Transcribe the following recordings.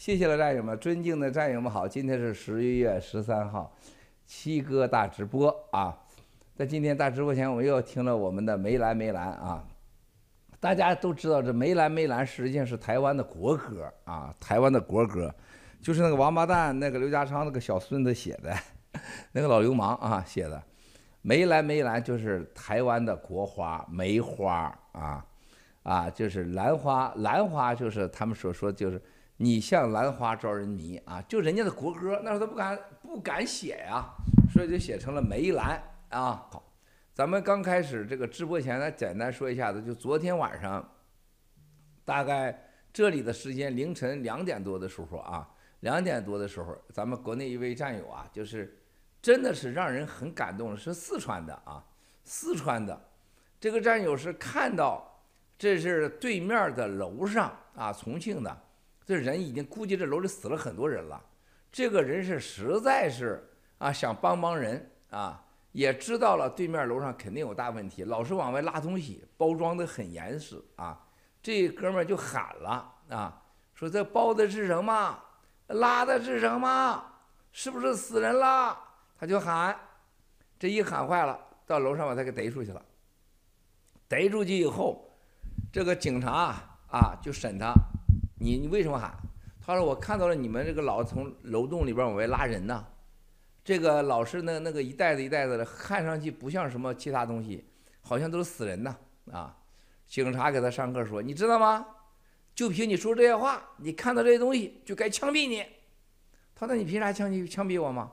谢谢了战友们，尊敬的战友们好，今天是十一月十三号，七哥大直播啊，在今天大直播前，我们又听了我们的梅兰梅兰啊，大家都知道这梅兰梅兰实际上是台湾的国歌啊，台湾的国歌，就是那个王八蛋那个刘家昌那个小孙子写的，那个老流氓啊写的，梅兰梅兰就是台湾的国花梅花啊，啊就是兰花兰花就是他们所说就是。你像兰花招人迷啊，就人家的国歌，那时候他不敢不敢写呀，所以就写成了梅兰啊。好，咱们刚开始这个直播前呢，简单说一下子，就昨天晚上，大概这里的时间凌晨两点多的时候啊，两点多的时候，咱们国内一位战友啊，就是真的是让人很感动，是四川的啊，四川的这个战友是看到这是对面的楼上啊，重庆的。这人已经估计这楼里死了很多人了，这个人是实在是啊想帮帮人啊，也知道了对面楼上肯定有大问题，老是往外拉东西，包装得很严实啊。这哥们儿就喊了啊，说这包的是什么？拉的是什么？是不是死人了？他就喊，这一喊坏了，到楼上把他给逮出去了。逮出去以后，这个警察啊就审他。你你为什么喊？他说我看到了你们这个老从楼洞里边往外拉人呢，这个老是那那个一袋子一袋子的，看上去不像什么其他东西，好像都是死人呢啊！警察给他上课说，你知道吗？就凭你说这些话，你看到这些东西就该枪毙你。他说那你凭啥枪毙枪毙我吗？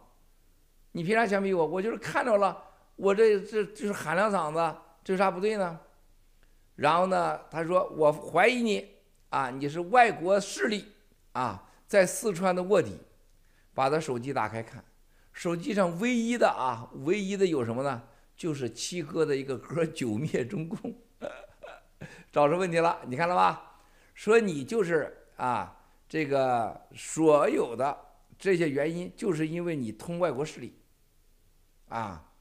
你凭啥枪毙我？我就是看着了，我这这就是喊两嗓子，这有啥不对呢？然后呢，他说我怀疑你。啊，你是外国势力啊，在四川的卧底，把他手机打开看，手机上唯一的啊，唯一的有什么呢？就是七哥的一个歌《九灭中共 》，找出问题了，你看了吧？说你就是啊，这个所有的这些原因，就是因为你通外国势力，啊，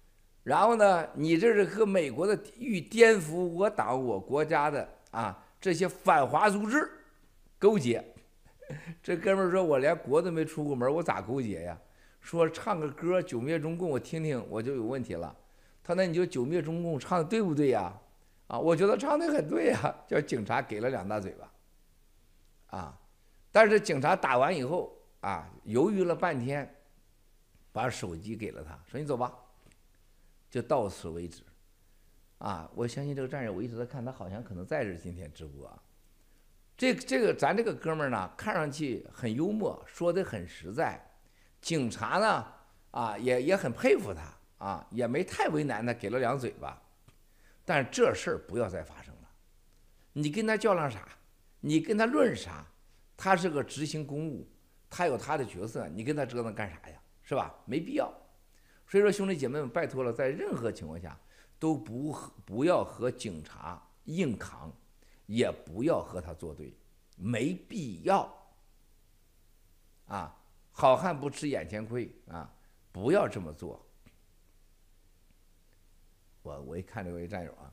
然后呢，你这是和美国的欲颠覆我党我国家的啊。这些反华组织勾结，这哥们儿说：“我连国都没出过门，我咋勾结呀？”说唱个歌《九灭中共》，我听听我就有问题了。他那你就《九灭中共》唱的对不对呀？啊，我觉得唱的很对呀。叫警察给了两大嘴巴，啊，但是警察打完以后啊，犹豫了半天，把手机给了他，说：“你走吧。”就到此为止。啊，我相信这个战友，我一直在看他，好像可能在这今天直播。这这个咱这个哥们儿呢，看上去很幽默，说的很实在。警察呢，啊，也也很佩服他，啊，也没太为难他，给了两嘴巴。但是这事儿不要再发生了。你跟他较量啥？你跟他论啥？他是个执行公务，他有他的角色，你跟他折腾干啥呀？是吧？没必要。所以说，兄弟姐妹们，拜托了，在任何情况下。都不和不要和警察硬扛，也不要和他作对，没必要。啊，好汉不吃眼前亏啊，不要这么做。我我一看这位战友啊，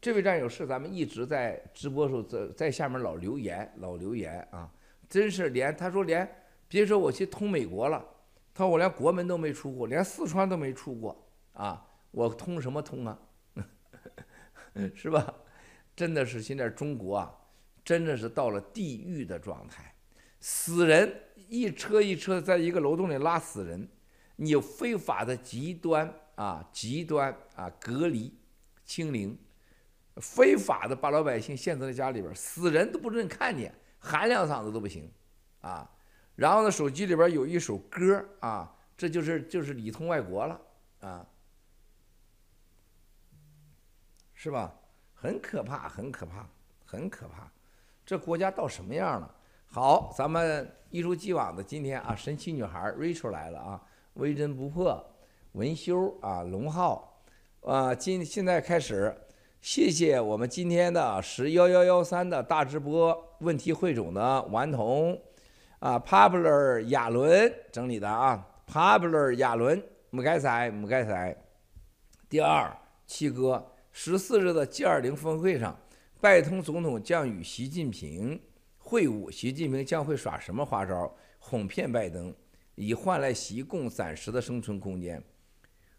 这位战友是咱们一直在直播时候在在下面老留言老留言啊，真是连他说连别说我去通美国了，他说我连国门都没出过，连四川都没出过啊。我通什么通啊？是吧？真的是现在中国啊，真的是到了地狱的状态，死人一车一车在一个楼洞里拉死人，你有非法的极端啊，极端啊隔离清零，非法的把老百姓限制在家里边，死人都不准看见，喊两嗓子都不行啊。然后呢，手机里边有一首歌啊，这就是就是里通外国了啊。是吧？很可怕，很可怕，很可怕。这国家到什么样了？好，咱们一如既往的今天啊，神奇女孩 Rachel 来了啊，微针不破，文修啊，龙浩啊，今现在开始，谢谢我们今天的十幺幺幺三的大直播问题汇总的顽童啊，Popular 亚伦整理的啊，Popular 亚伦，不该塞，不该塞。第二，七哥。十四日的 G 二零峰会上，拜登总统将与习近平会晤，习近平将会耍什么花招，哄骗拜登，以换来习共暂时的生存空间？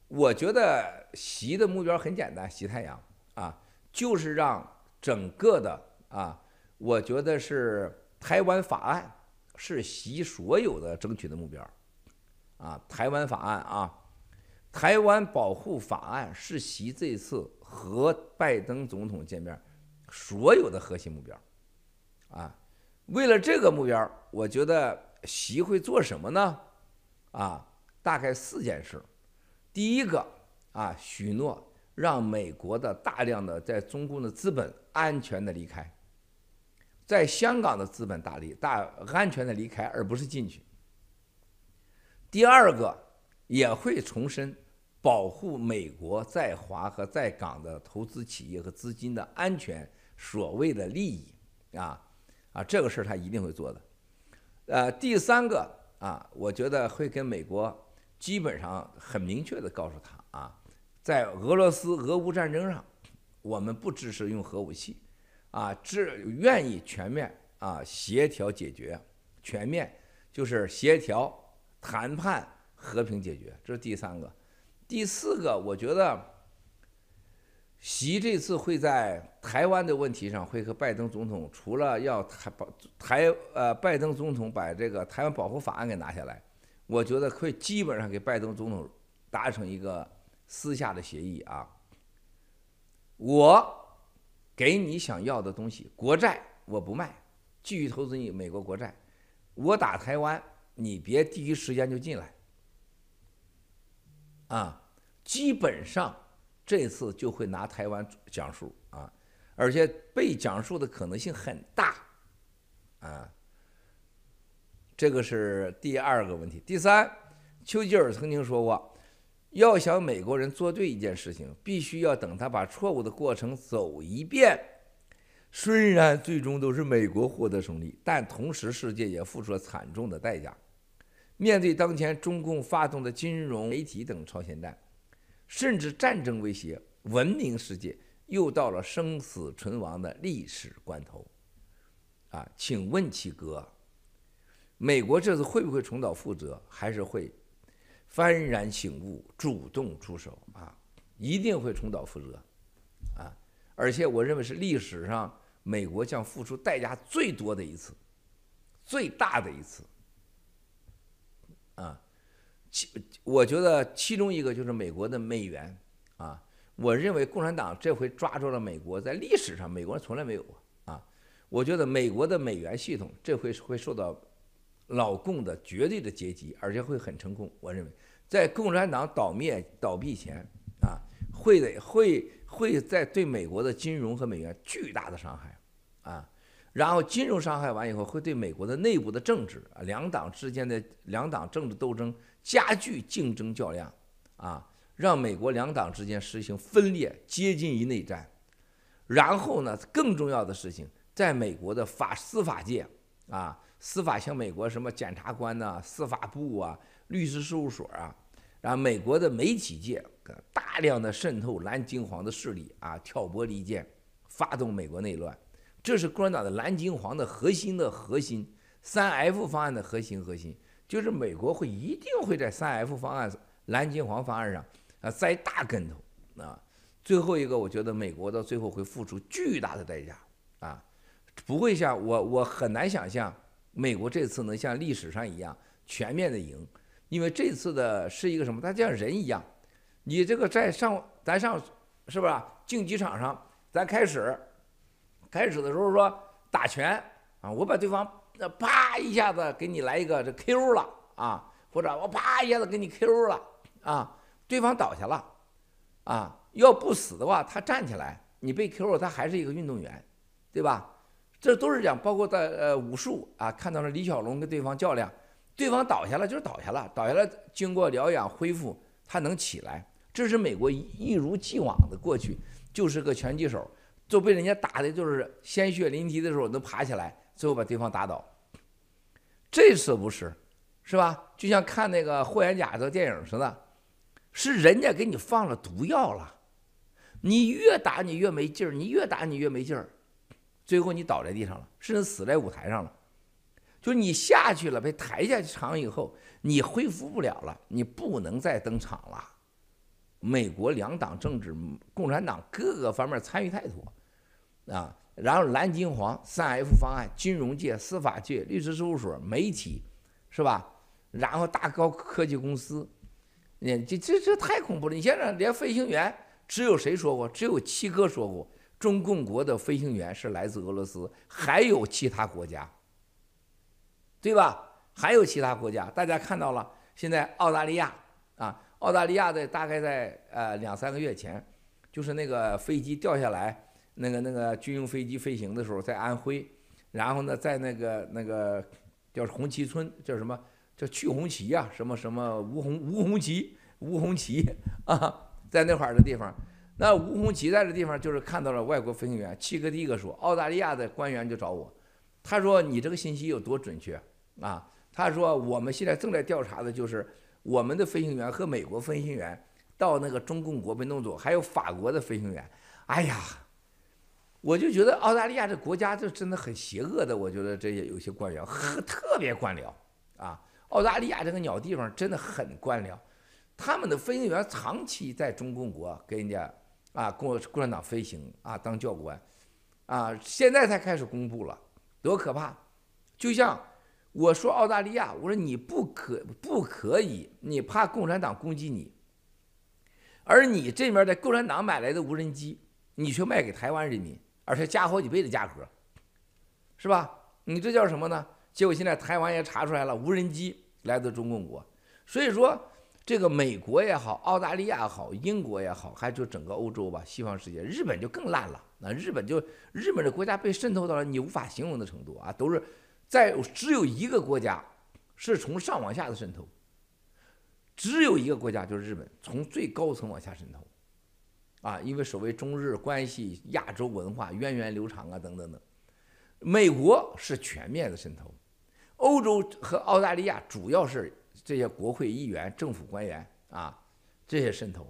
我觉得习的目标很简单，习太阳啊，就是让整个的啊，我觉得是台湾法案是习所有的争取的目标啊，台湾法案啊。台湾保护法案是习这次和拜登总统见面所有的核心目标，啊，为了这个目标，我觉得习会做什么呢？啊，大概四件事。第一个啊，许诺让美国的大量的在中共的资本安全的离开，在香港的资本大离大安全的离开，而不是进去。第二个也会重申。保护美国在华和在港的投资企业和资金的安全，所谓的利益啊啊，这个事儿他一定会做的。呃，第三个啊，我觉得会跟美国基本上很明确的告诉他啊，在俄罗斯俄乌战争上，我们不支持用核武器，啊，只愿意全面啊协调解决，全面就是协调谈判和平解决，这是第三个。第四个，我觉得，习这次会在台湾的问题上会和拜登总统，除了要台保台呃拜登总统把这个台湾保护法案给拿下来，我觉得会基本上给拜登总统达成一个私下的协议啊。我给你想要的东西，国债我不卖，继续投资你美国国债。我打台湾，你别第一时间就进来。啊，基本上这次就会拿台湾讲述啊，而且被讲述的可能性很大，啊，这个是第二个问题。第三，丘吉尔曾经说过，要想美国人做对一件事情，必须要等他把错误的过程走一遍。虽然最终都是美国获得胜利，但同时世界也付出了惨重的代价。面对当前中共发动的金融、媒体等超限战，甚至战争威胁，文明世界又到了生死存亡的历史关头。啊，请问七哥，美国这次会不会重蹈覆辙，还是会幡然醒悟，主动出手？啊，一定会重蹈覆辙。啊，而且我认为是历史上美国将付出代价最多的一次，最大的一次。啊，其我觉得其中一个就是美国的美元啊，我认为共产党这回抓住了美国，在历史上美国人从来没有过啊，我觉得美国的美元系统这回是会受到老共的绝对的截击，而且会很成功。我认为在共产党倒灭倒闭前啊，会的会会在对美国的金融和美元巨大的伤害啊。然后金融伤害完以后，会对美国的内部的政治啊，两党之间的两党政治斗争加剧竞争较量，啊，让美国两党之间实行分裂，接近于内战。然后呢，更重要的事情，在美国的法司法界啊，司法像美国什么检察官呐、司法部啊、律师事务所啊，然后美国的媒体界大量的渗透蓝金黄的势力啊，挑拨离间，发动美国内乱。这是共产党的蓝金黄的核心的核心，三 F 方案的核心核心，就是美国会一定会在三 F 方案、蓝金黄方案上啊栽大跟头啊。最后一个，我觉得美国到最后会付出巨大的代价啊，不会像我，我很难想象美国这次能像历史上一样全面的赢，因为这次的是一个什么？它像人一样，你这个在上咱上是不是竞技场上，咱开始。开始的时候说打拳啊，我把对方那啪一下子给你来一个这 Q 了啊，或者我啪一下子给你 Q 了啊，对方倒下了啊，要不死的话他站起来，你被 Q 了他还是一个运动员，对吧？这都是讲，包括在呃武术啊，看到了李小龙跟对方较量，对方倒下了就是倒下了，倒下了经过疗养恢复他能起来，这是美国一如既往的过去就是个拳击手。就被人家打的，就是鲜血淋漓的时候能爬起来，最后把对方打倒。这次不是，是吧？就像看那个霍元甲的电影似的，是人家给你放了毒药了，你越打你越没劲儿，你越打你越没劲儿，最后你倒在地上了，甚至死在舞台上了。就是你下去了，被抬下去场以后，你恢复不了了，你不能再登场了。美国两党政治，共产党各个方面参与太多，啊，然后蓝金黄三 F 方案，金融界、司法界、律师事务所、媒体，是吧？然后大高科技公司，你这这这太恐怖了！你现在连飞行员，只有谁说过？只有七哥说过，中共国的飞行员是来自俄罗斯，还有其他国家，对吧？还有其他国家，大家看到了，现在澳大利亚啊。澳大利亚的大概在呃两三个月前，就是那个飞机掉下来，那个那个军用飞机飞行的时候，在安徽，然后呢，在那个那个叫红旗村，叫什么叫去红旗呀？什么什么吴红吴红旗吴红旗啊，在那块儿的地方，那吴红旗在这地方就是看到了外国飞行员。七哥第一个说，澳大利亚的官员就找我，他说你这个信息有多准确啊？他说我们现在正在调查的就是。我们的飞行员和美国飞行员到那个中共国被弄走，还有法国的飞行员，哎呀，我就觉得澳大利亚这国家就真的很邪恶的。我觉得这些有些官僚很特别官僚啊，澳大利亚这个鸟地方真的很官僚，他们的飞行员长期在中共国给人家啊共共产党飞行啊当教官啊，现在才开始公布了，多可怕！就像。我说澳大利亚，我说你不可不可以，你怕共产党攻击你，而你这边的共产党买来的无人机，你却卖给台湾人民，而且加好几倍的价格，是吧？你这叫什么呢？结果现在台湾也查出来了，无人机来自中共国，所以说这个美国也好，澳大利亚也好，英国也好，还就整个欧洲吧，西方世界，日本就更烂了。那日本就日本的国家被渗透到了你无法形容的程度啊，都是。在只有一个国家是从上往下的渗透，只有一个国家就是日本，从最高层往下渗透，啊，因为所谓中日关系、亚洲文化源远流长啊，等等等。美国是全面的渗透，欧洲和澳大利亚主要是这些国会议员、政府官员啊，这些渗透。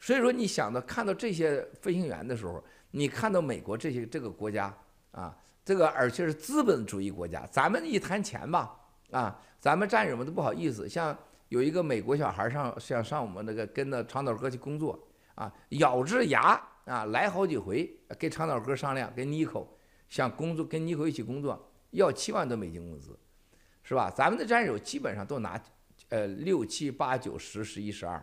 所以说，你想到看到这些飞行员的时候，你看到美国这些这个国家啊。这个而且是资本主义国家，咱们一谈钱吧，啊，咱们战友们都不好意思。像有一个美国小孩上，像上我们那个跟着长岛哥去工作，啊，咬着牙啊来好几回，跟长岛哥商量，跟妮可想工作，跟妮可一起工作，要七万多美金工资，是吧？咱们的战友基本上都拿，呃，六七八九十十一十二，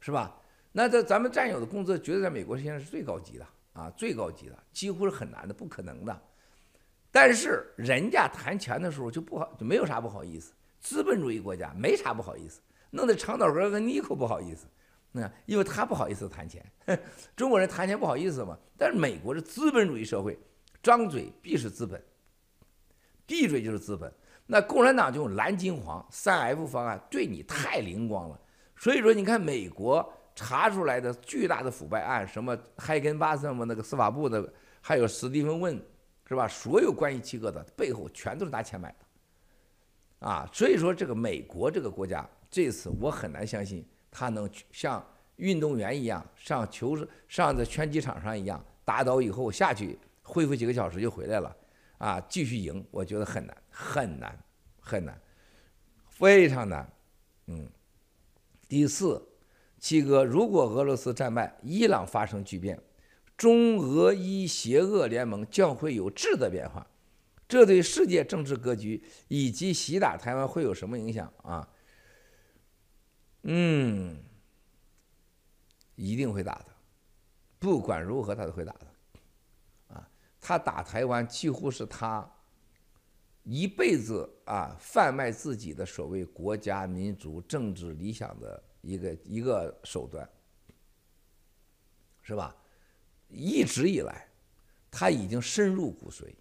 是吧？那这咱们战友的工资，绝对在美国现在是最高级的。啊，最高级的几乎是很难的，不可能的。但是人家谈钱的时候就不好，就没有啥不好意思。资本主义国家没啥不好意思，弄得长岛哥跟妮可不好意思，那因为他不好意思谈钱。中国人谈钱不好意思嘛，但是美国是资本主义社会，张嘴必是资本，闭嘴就是资本。那共产党就用蓝金黄三 F 方案对你太灵光了，所以说你看美国。查出来的巨大的腐败案，什么海根巴森嘛，那个司法部的，还有史蒂芬温，是吧？所有关于七哥的背后，全都是拿钱买的，啊，所以说这个美国这个国家，这次我很难相信他能像运动员一样上球上在拳击场上一样打倒以后下去恢复几个小时就回来了，啊，继续赢，我觉得很难，很难，很难，非常难，嗯，第四。七哥，如果俄罗斯战败，伊朗发生巨变，中俄伊邪恶联盟将会有质的变化，这对世界政治格局以及袭打台湾会有什么影响啊？嗯，一定会打的，不管如何他都会打的，啊，他打台湾几乎是他一辈子啊贩卖自己的所谓国家、民族、政治理想的。一个一个手段，是吧？一直以来，他已经深入骨髓，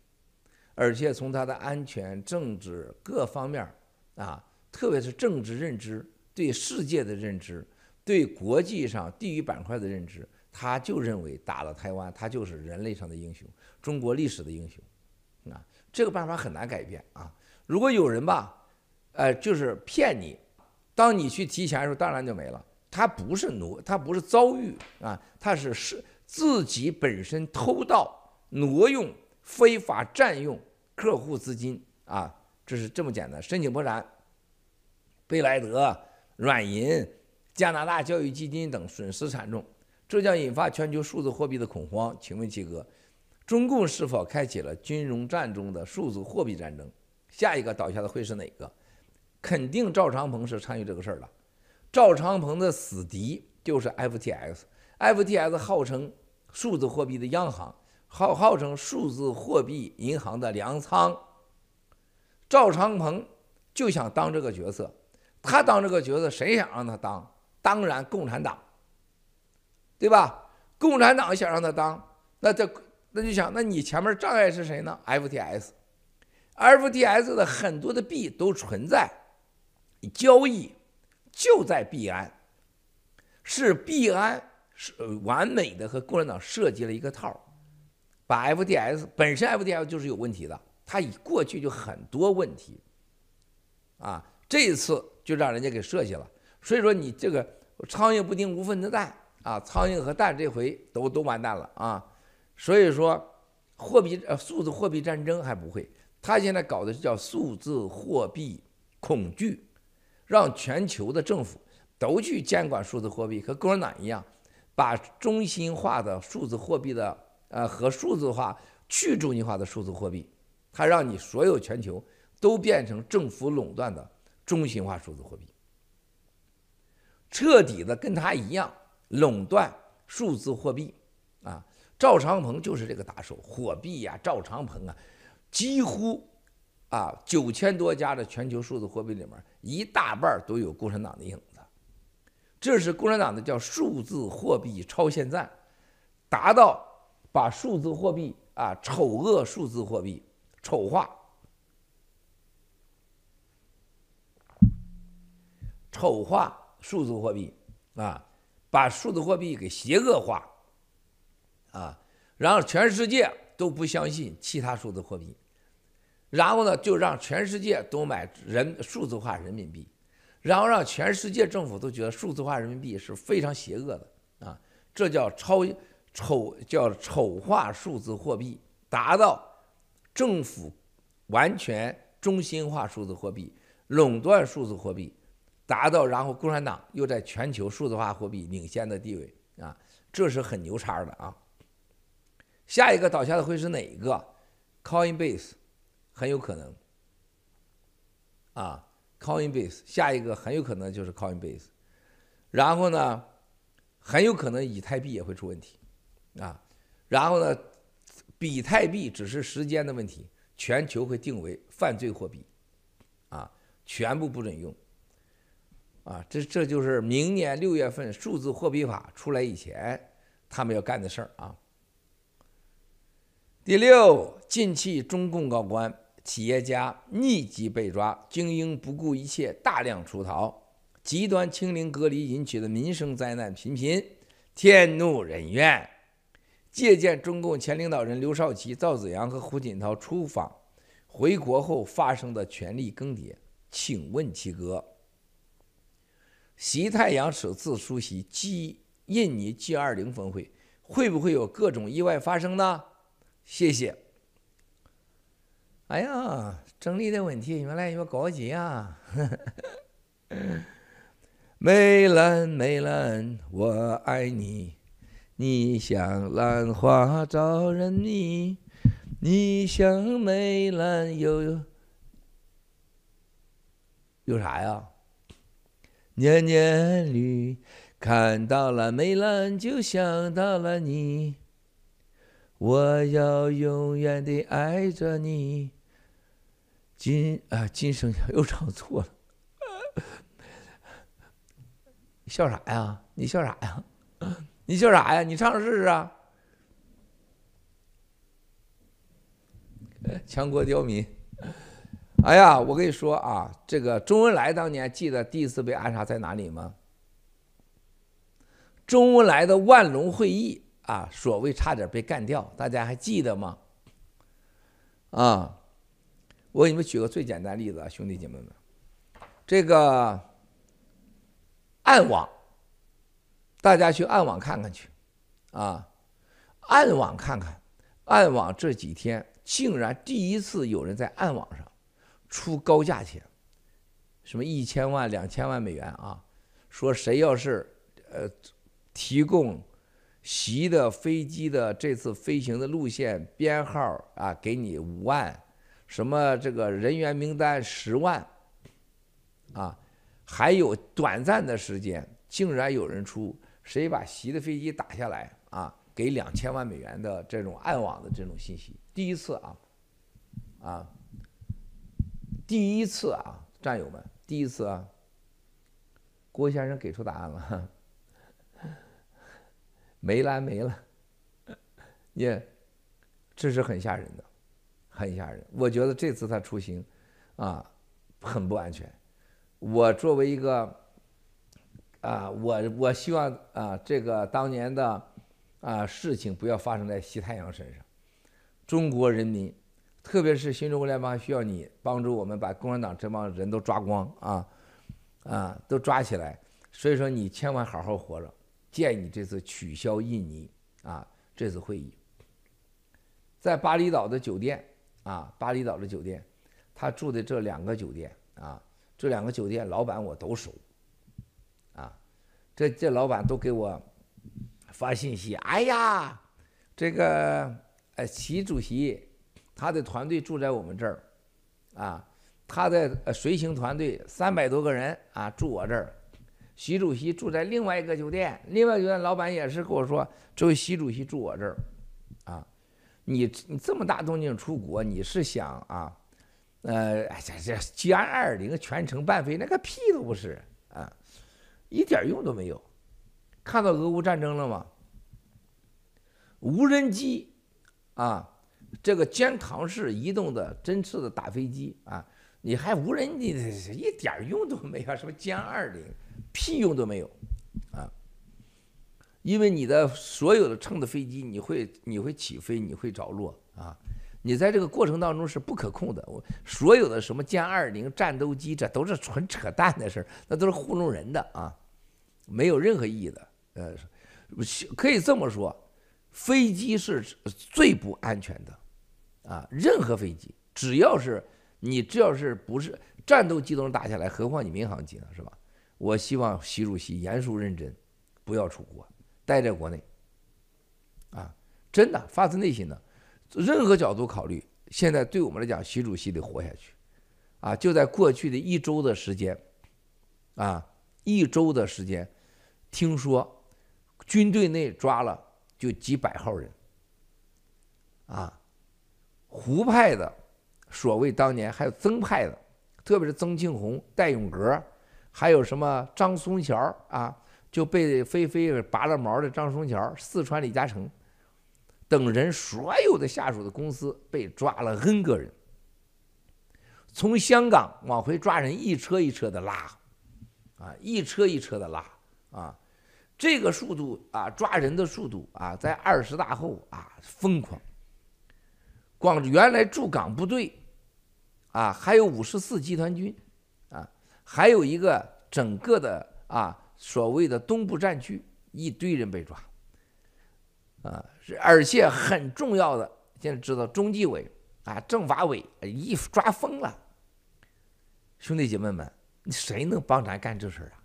而且从他的安全、政治各方面啊，特别是政治认知、对世界的认知、对国际上地域板块的认知，他就认为打了台湾，他就是人类上的英雄，中国历史的英雄。啊，这个办法很难改变啊！如果有人吧，呃，就是骗你。当你去提钱的时候，当然就没了。他不是奴，他不是遭遇啊，他是是自己本身偷盗挪用、非法占用客户资金啊，这是这么简单。申请破产，贝莱德、软银、加拿大教育基金等损失惨重，这将引发全球数字货币的恐慌。请问七哥，中共是否开启了金融战中的数字货币战争？下一个倒下的会是哪个？肯定赵长鹏是参与这个事儿的。赵长鹏的死敌就是 FTX，FTX 号称数字货币的央行，号号称数字货币银行的粮仓。赵长鹏就想当这个角色，他当这个角色，谁想让他当？当然共产党，对吧？共产党想让他当，那这那就想，那你前面障碍是谁呢？F T S，F T S 的很多的币都存在交易。就在币安，是币安是完美的和共产党设计了一个套，把 F T S 本身 F T S 就是有问题的，它以过去就很多问题，啊，这一次就让人家给设计了，所以说你这个苍蝇不叮无缝的蛋啊，苍蝇和蛋这回都都完蛋了啊，所以说货币呃数字货币战争还不会，他现在搞的是叫数字货币恐惧。让全球的政府都去监管数字货币，和共产党一样，把中心化的数字货币的呃和数字化去中心化的数字货币，它让你所有全球都变成政府垄断的中心化数字货币，彻底的跟他一样垄断数字货币啊！赵长鹏就是这个打手，火币呀，赵长鹏啊，几乎。啊，九千多家的全球数字货币里面，一大半都有共产党的影子。这是共产党的叫数字货币超限战，达到把数字货币啊丑恶数字货币丑化，丑化数字货币啊，把数字货币给邪恶化啊，然后全世界都不相信其他数字货币。然后呢，就让全世界都买人数字化人民币，然后让全世界政府都觉得数字化人民币是非常邪恶的啊！这叫超丑，叫丑化数字货币，达到政府完全中心化数字货币，垄断数字货币，达到然后共产党又在全球数字化货币领先的地位啊！这是很牛叉的啊！下一个倒下的会是哪一个？Coinbase。很有可能，啊，Coinbase 下一个很有可能就是 Coinbase，然后呢，很有可能以太币也会出问题，啊，然后呢，比太币只是时间的问题，全球会定为犯罪货币，啊，全部不准用，啊，这这就是明年六月份数字货币法出来以前他们要干的事儿啊。第六，近期中共高官、企业家密集被抓，精英不顾一切大量出逃，极端清零隔离引起的民生灾难频频，天怒人怨。借鉴中共前领导人刘少奇、赵紫阳和胡锦涛出访回国后发生的权力更迭，请问七哥，习太阳首次出席 G 印尼 G20 峰会，会不会有各种意外发生呢？谢谢。哎呀，整理的问题越来越高级啊！梅兰，梅兰，我爱你，你像兰花招人迷，你像梅兰有有啥呀？年年绿，看到了梅兰就想到了你。我要永远的爱着你，今啊，今生又唱错了，你笑啥呀？你笑啥呀？你笑啥呀？你唱试试啊！强国刁民，哎呀，我跟你说啊，这个周恩来当年记得第一次被暗杀在哪里吗？周恩来的万隆会议。啊，所谓差点被干掉，大家还记得吗？啊，我给你们举个最简单例子啊，兄弟姐妹们，这个暗网，大家去暗网看看去，啊，暗网看看，暗网这几天竟然第一次有人在暗网上出高价钱，什么一千万、两千万美元啊，说谁要是呃提供习的飞机的这次飞行的路线编号啊，给你五万，什么这个人员名单十万，啊，还有短暂的时间，竟然有人出谁把习的飞机打下来啊，给两千万美元的这种暗网的这种信息，第一次啊，啊，第一次啊，战友们，第一次啊，郭先生给出答案了。没来没了，也，这是很吓人的，很吓人。我觉得这次他出行，啊，很不安全。我作为一个，啊，我我希望啊，这个当年的啊事情不要发生在习太阳身上。中国人民，特别是新中国联邦需要你帮助我们把共产党这帮人都抓光啊，啊，都抓起来。所以说你千万好好活着。建议你这次取消印尼啊这次会议，在巴厘岛的酒店啊，巴厘岛的酒店，他住的这两个酒店啊，这两个酒店老板我都熟，啊，这这老板都给我发信息，哎呀，这个呃习主席他的团队住在我们这儿，啊，他的随行团队三百多个人啊住我这儿。习主席住在另外一个酒店，另外酒店老板也是跟我说，这位习主席住我这儿，啊，你你这么大动静出国，你是想啊，呃，哎这这歼二零全程伴飞，那个屁都不是啊，一点用都没有。看到俄乌战争了吗？无人机啊，这个肩扛式移动的针刺的打飞机啊，你还无人机，一点用都没有，什么歼二零。屁用都没有，啊！因为你的所有的乘的飞机，你会你会起飞，你会着落啊！你在这个过程当中是不可控的。我所有的什么歼二零战斗机，这都是纯扯淡的事儿，那都是糊弄人的啊，没有任何意义的。呃，可以这么说，飞机是最不安全的啊！任何飞机，只要是你只要是不是战斗机都能打下来，何况你民航机呢，是吧？我希望习主席严肃认真，不要出国，待在国内。啊，真的发自内心的，任何角度考虑，现在对我们来讲，习主席得活下去。啊，就在过去的一周的时间，啊，一周的时间，听说军队内抓了就几百号人。啊，胡派的，所谓当年还有曾派的，特别是曾庆红、戴永革。还有什么张松桥啊，就被飞飞拔了毛的张松桥，四川李嘉诚等人，所有的下属的公司被抓了 N 个人，从香港往回抓人，一车一车的拉，啊，一车一车的拉，啊，这个速度啊，抓人的速度啊，在二十大后啊疯狂，光原来驻港部队啊，还有五十四集团军啊。还有一个整个的啊，所谓的东部战区，一堆人被抓，啊，而且很重要的，现在知道中纪委啊、政法委一抓疯了。兄弟姐妹们，谁能帮咱干这事啊？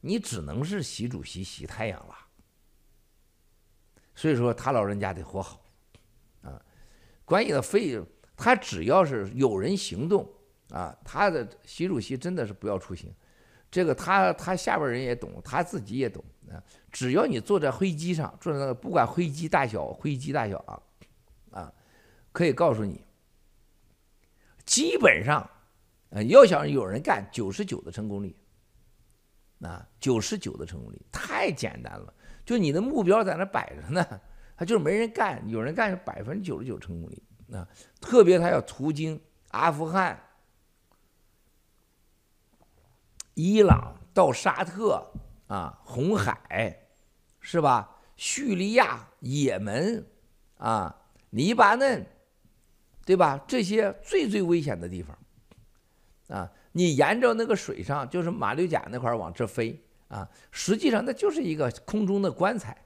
你只能是习主席、洗太阳了。所以说他老人家得活好，关于的费用，他只要是有人行动。啊，他的习主席真的是不要出行，这个他他下边人也懂，他自己也懂啊。只要你坐在飞机上，坐在那个不管飞机大小，飞机大小啊，啊，可以告诉你，基本上，呃，要想有人干，九十九的成功率，啊，九十九的成功率太简单了。就你的目标在那摆着呢，他就是没人干，有人干是百分之九十九成功率啊。特别他要途经阿富汗。伊朗到沙特啊，红海是吧？叙利亚、也门啊，黎巴嫩，对吧？这些最最危险的地方啊，你沿着那个水上，就是马六甲那块往这飞啊，实际上那就是一个空中的棺材。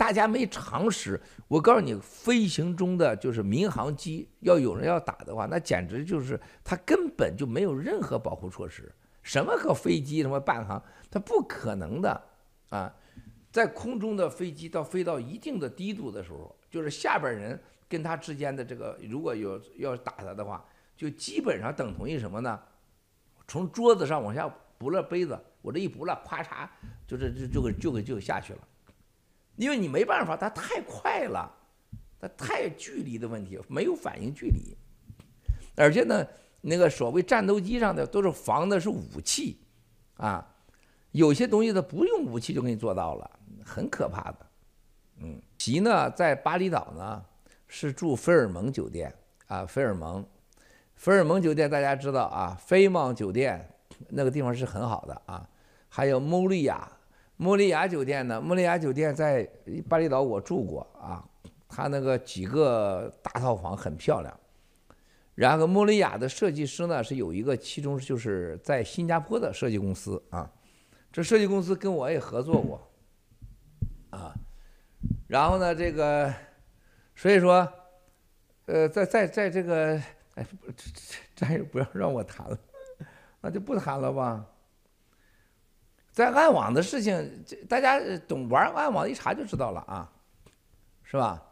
大家没常识。我告诉你，飞行中的就是民航机，要有人要打的话，那简直就是他根本就没有任何保护措施。什么个飞机，什么半航，它不可能的啊！在空中的飞机到飞到一定的低度的时候，就是下边人跟他之间的这个，如果有要打他的话，就基本上等同于什么呢？从桌子上往下拨了杯子，我这一拨了，咔嚓，就这就就给就给就下去了。因为你没办法，它太快了，它太距离的问题，没有反应距离，而且呢。那个所谓战斗机上的都是防的是武器，啊，有些东西它不用武器就给你做到了，很可怕的。嗯，席呢在巴厘岛呢是住菲尔蒙酒店啊，菲尔蒙，菲尔蒙酒店大家知道啊，菲蒙酒店那个地方是很好的啊，还有莫利亚，莫利亚酒店呢，莫利亚酒店在巴厘岛我住过啊，它那个几个大套房很漂亮。然后，莫利亚的设计师呢是有一个，其中就是在新加坡的设计公司啊，这设计公司跟我也合作过啊。然后呢，这个所以说，呃，在在在这个，哎，这这也不要让我谈了，那就不谈了吧。在暗网的事情，大家懂玩暗网一查就知道了啊，是吧？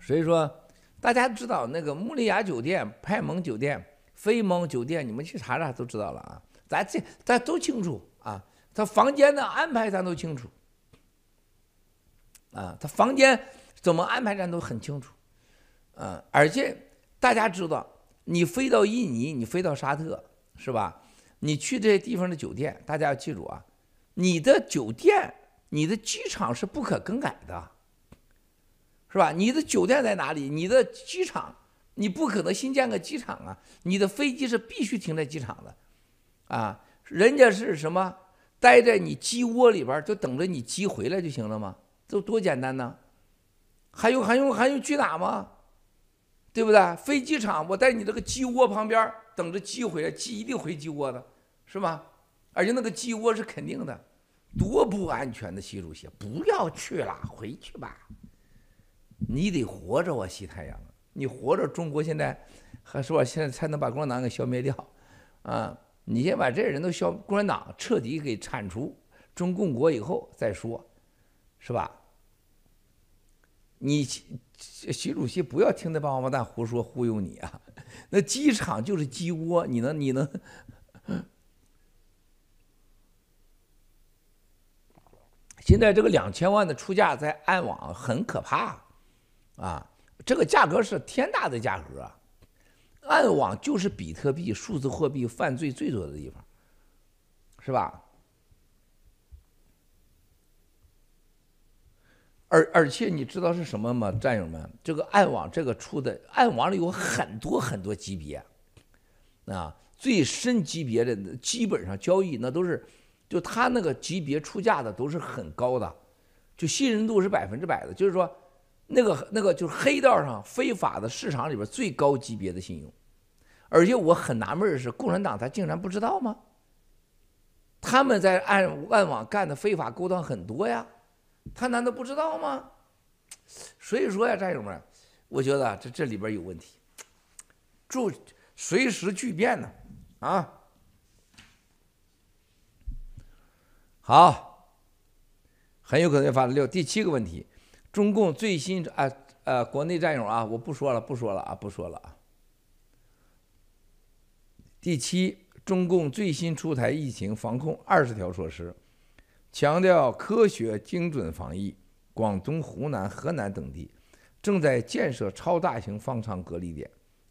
所以说，大家知道那个穆利亚酒店、派蒙酒店、菲蒙酒店，你们去查查都知道了啊。咱这咱都清楚啊，他房间的安排咱都清楚。啊，他房间怎么安排咱都很清楚。啊，而且大家知道，你飞到印尼，你飞到沙特，是吧？你去这些地方的酒店，大家要记住啊，你的酒店、你的机场是不可更改的。是吧？你的酒店在哪里？你的机场，你不可能新建个机场啊！你的飞机是必须停在机场的，啊，人家是什么？待在你鸡窝里边，就等着你鸡回来就行了吗？这多简单呢！还用还用还用去哪吗？对不对？飞机场，我在你这个鸡窝旁边等着鸡回来，鸡一定回鸡窝的，是吧？而且那个鸡窝是肯定的，多不安全的习主席，不要去了，回去吧。你得活着啊，西太阳！你活着，中国现在还是吧？现在才能把共产党给消灭掉，啊！你先把这些人都消，共产党彻底给铲除中共国以后再说，是吧？你习主席不要听那帮王八蛋胡说忽悠你啊！那机场就是鸡窝，你能你能？现在这个两千万的出价在暗网很可怕。啊，这个价格是天大的价格，暗网就是比特币数字货币犯罪最多的地方，是吧？而而且你知道是什么吗，战友们？这个暗网这个出的暗网里有很多很多级别，啊，最深级别的基本上交易那都是，就他那个级别出价的都是很高的，就信任度是百分之百的，就是说。那个那个就是黑道上非法的市场里边最高级别的信用，而且我很纳闷的是，共产党他竟然不知道吗？他们在暗暗网干的非法勾当很多呀，他难道不知道吗？所以说呀，战友们，我觉得这这里边有问题，注随时巨变呢，啊，好，很有可能要发六第七个问题。中共最新啊呃，国内战友啊，我不说了，不说了啊，不说了啊。第七，中共最新出台疫情防控二十条措施，强调科学精准防疫。广东、湖南、河南等地正在建设超大型方舱隔离点。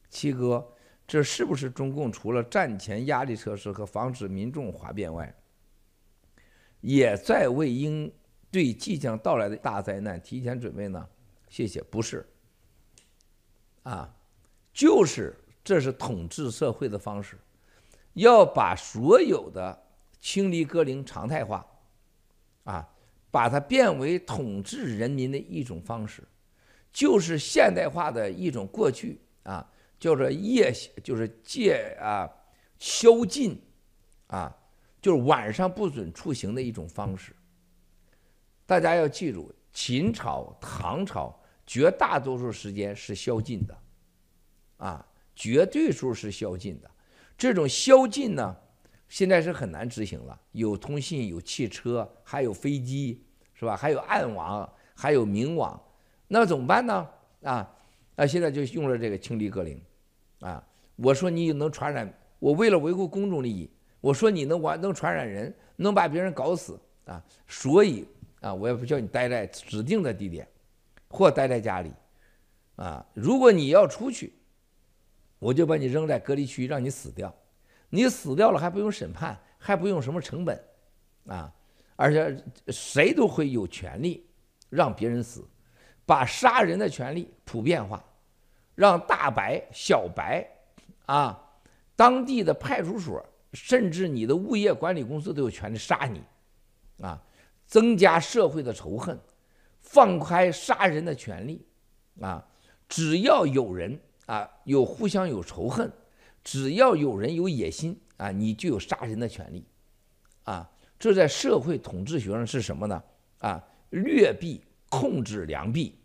七哥，这是不是中共除了战前压力测试和防止民众哗变外，也在为应？对即将到来的大灾难提前准备呢？谢谢，不是，啊，就是这是统治社会的方式，要把所有的清理隔离常态化，把它变为统治人民的一种方式，就是现代化的一种过去啊，叫做夜，就是戒啊，宵禁啊，就是晚上不准出行的一种方式。大家要记住，秦朝、唐朝绝大多数时间是宵禁的，啊，绝对数是宵禁的。这种宵禁呢，现在是很难执行了。有通信，有汽车，还有飞机，是吧？还有暗网，还有明网，那怎么办呢？啊，那现在就用了这个清理隔离，啊，我说你能传染，我为了维护公众利益，我说你能完能传染人，能把别人搞死啊，所以啊，我也不叫你待在指定的地点，或待在家里，啊，如果你要出去。我就把你扔在隔离区，让你死掉。你死掉了还不用审判，还不用什么成本，啊！而且谁都会有权利让别人死，把杀人的权利普遍化，让大白、小白，啊，当地的派出所，甚至你的物业管理公司都有权利杀你，啊！增加社会的仇恨，放开杀人的权利，啊！只要有人。啊，有互相有仇恨，只要有人有野心啊，你就有杀人的权利，啊，这在社会统治学上是什么呢？啊，劣币控制良币，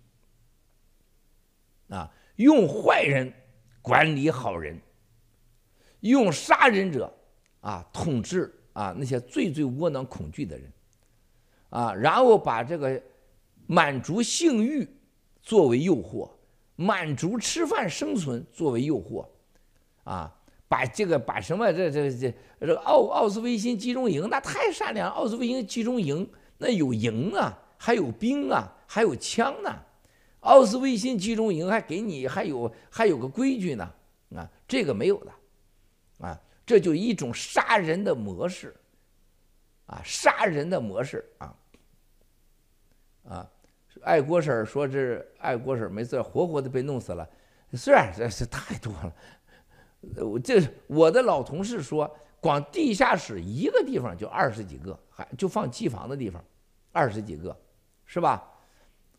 啊，用坏人管理好人，用杀人者啊统治啊那些最最窝囊恐惧的人，啊，然后把这个满足性欲作为诱惑。满足吃饭生存作为诱惑，啊，把这个把什么这这这这奥奥斯维辛集中营那太善良，奥斯维辛集中营那有营啊，还有兵啊，还有枪呢，奥斯维辛集中营还给你还有还有个规矩呢，啊，这个没有的，啊，这就一种杀人的模式，啊，杀人的模式啊，啊。爱国婶说：“这爱国婶没事，活活的被弄死了。是啊，这是太多了。我这我的老同事说，光地下室一个地方就二十几个，还就放机房的地方，二十几个，是吧？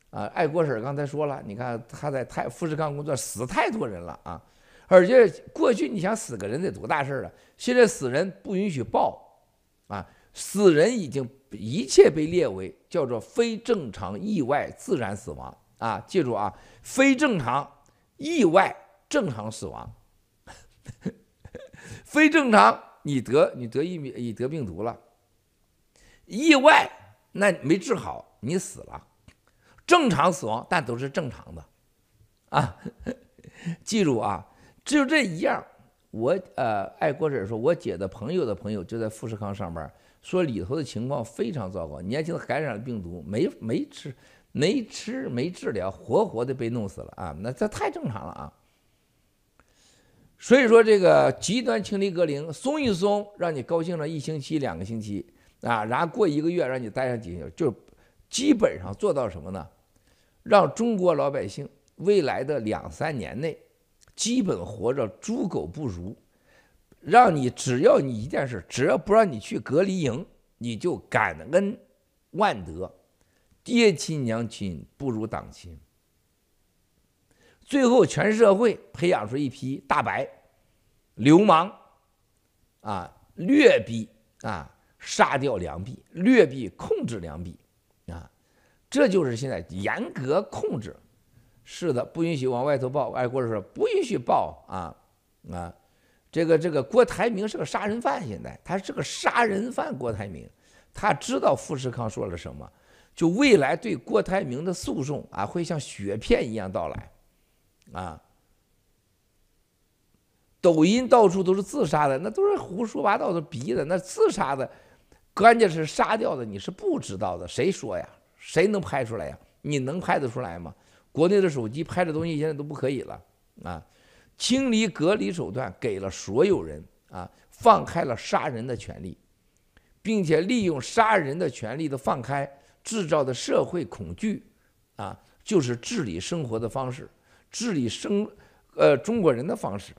啊，爱国婶刚才说了，你看他在太富士康工作，死太多人了啊！而且过去你想死个人得多大事了，现在死人不允许报，啊，死人已经。”一切被列为叫做非正常意外自然死亡啊！记住啊，非正常意外正常死亡，非正常你得你得疫你得病毒了，意外那没治好你死了，正常死亡但都是正常的啊！记住啊，只有这一样。我呃，爱国者说，我姐的朋友的朋友就在富士康上班。说里头的情况非常糟糕，年轻的感染了病毒，没没吃，没吃没治疗，活活的被弄死了啊！那这太正常了啊。所以说这个极端清理隔离松一松，让你高兴了一星期两个星期啊，然后过一个月让你待上几天，就基本上做到什么呢？让中国老百姓未来的两三年内，基本活着猪狗不如。让你只要你一件事，只要不让你去隔离营，你就感恩万德，爹亲娘亲不如党亲。最后全社会培养出一批大白、流氓，啊，劣币啊，杀掉良币，劣币控制良币，啊，这就是现在严格控制。是的，不允许往外头报。爱国者说不允许报啊啊。这个这个郭台铭是个杀人犯，现在他是个杀人犯。郭台铭，他知道富士康说了什么，就未来对郭台铭的诉讼啊，会像雪片一样到来，啊，抖音到处都是自杀的，那都是胡说八道的逼的，那自杀的，关键是杀掉的，你是不知道的，谁说呀？谁能拍出来呀？你能拍得出来吗？国内的手机拍的东西现在都不可以了，啊。清理隔离手段给了所有人啊，放开了杀人的权利，并且利用杀人的权利的放开制造的社会恐惧，啊，就是治理生活的方式，治理生呃中国人的方式，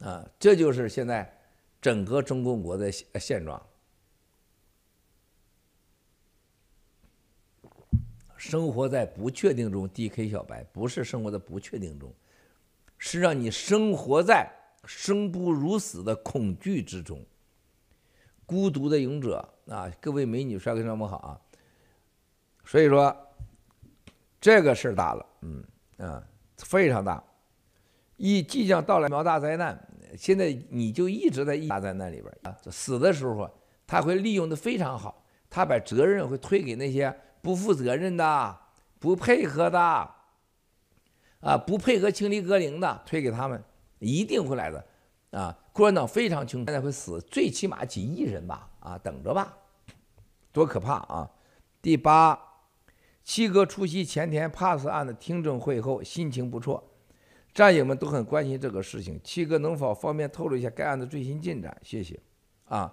啊，这就是现在整个中共国的现现状。生活在不确定中，DK 小白不是生活在不确定中，是让你生活在生不如死的恐惧之中。孤独的勇者啊，各位美女帅哥，上午好啊。所以说，这个事儿大了，嗯啊，非常大，一即将到来苗大灾难，现在你就一直在疫大灾难里边啊，死的时候他会利用的非常好，他把责任会推给那些不负责任的、不配合的，啊，不配合清理阁陵的，推给他们，一定会来的，啊，共产党非常穷，现在会死最起码几亿人吧，啊，等着吧，多可怕啊！第八。七哥出席前天帕斯案的听证会后，心情不错，战友们都很关心这个事情。七哥能否方便透露一下该案的最新进展？谢谢，啊，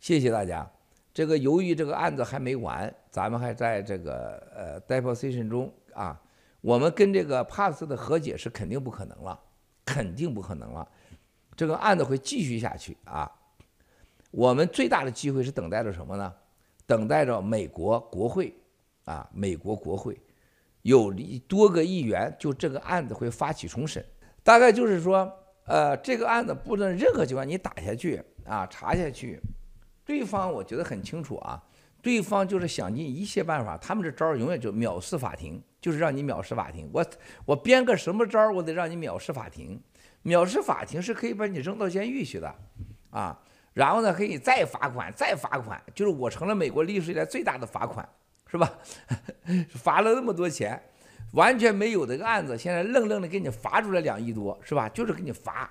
谢谢大家。这个由于这个案子还没完，咱们还在这个呃 deposition 中啊，我们跟这个帕斯的和解是肯定不可能了，肯定不可能了。这个案子会继续下去啊。我们最大的机会是等待着什么呢？等待着美国国会。啊，美国国会有一多个议员就这个案子会发起重审，大概就是说，呃，这个案子不论任何情况你打下去啊，查下去，对方我觉得很清楚啊，对方就是想尽一切办法，他们这招永远就藐视法庭，就是让你藐视法庭。我我编个什么招，我得让你藐视法庭，藐视法庭是可以把你扔到监狱去的，啊，然后呢可以再罚款，再罚款，就是我成了美国历史以来最大的罚款。是吧？罚了那么多钱，完全没有这个案子，现在愣愣的给你罚出来两亿多，是吧？就是给你罚，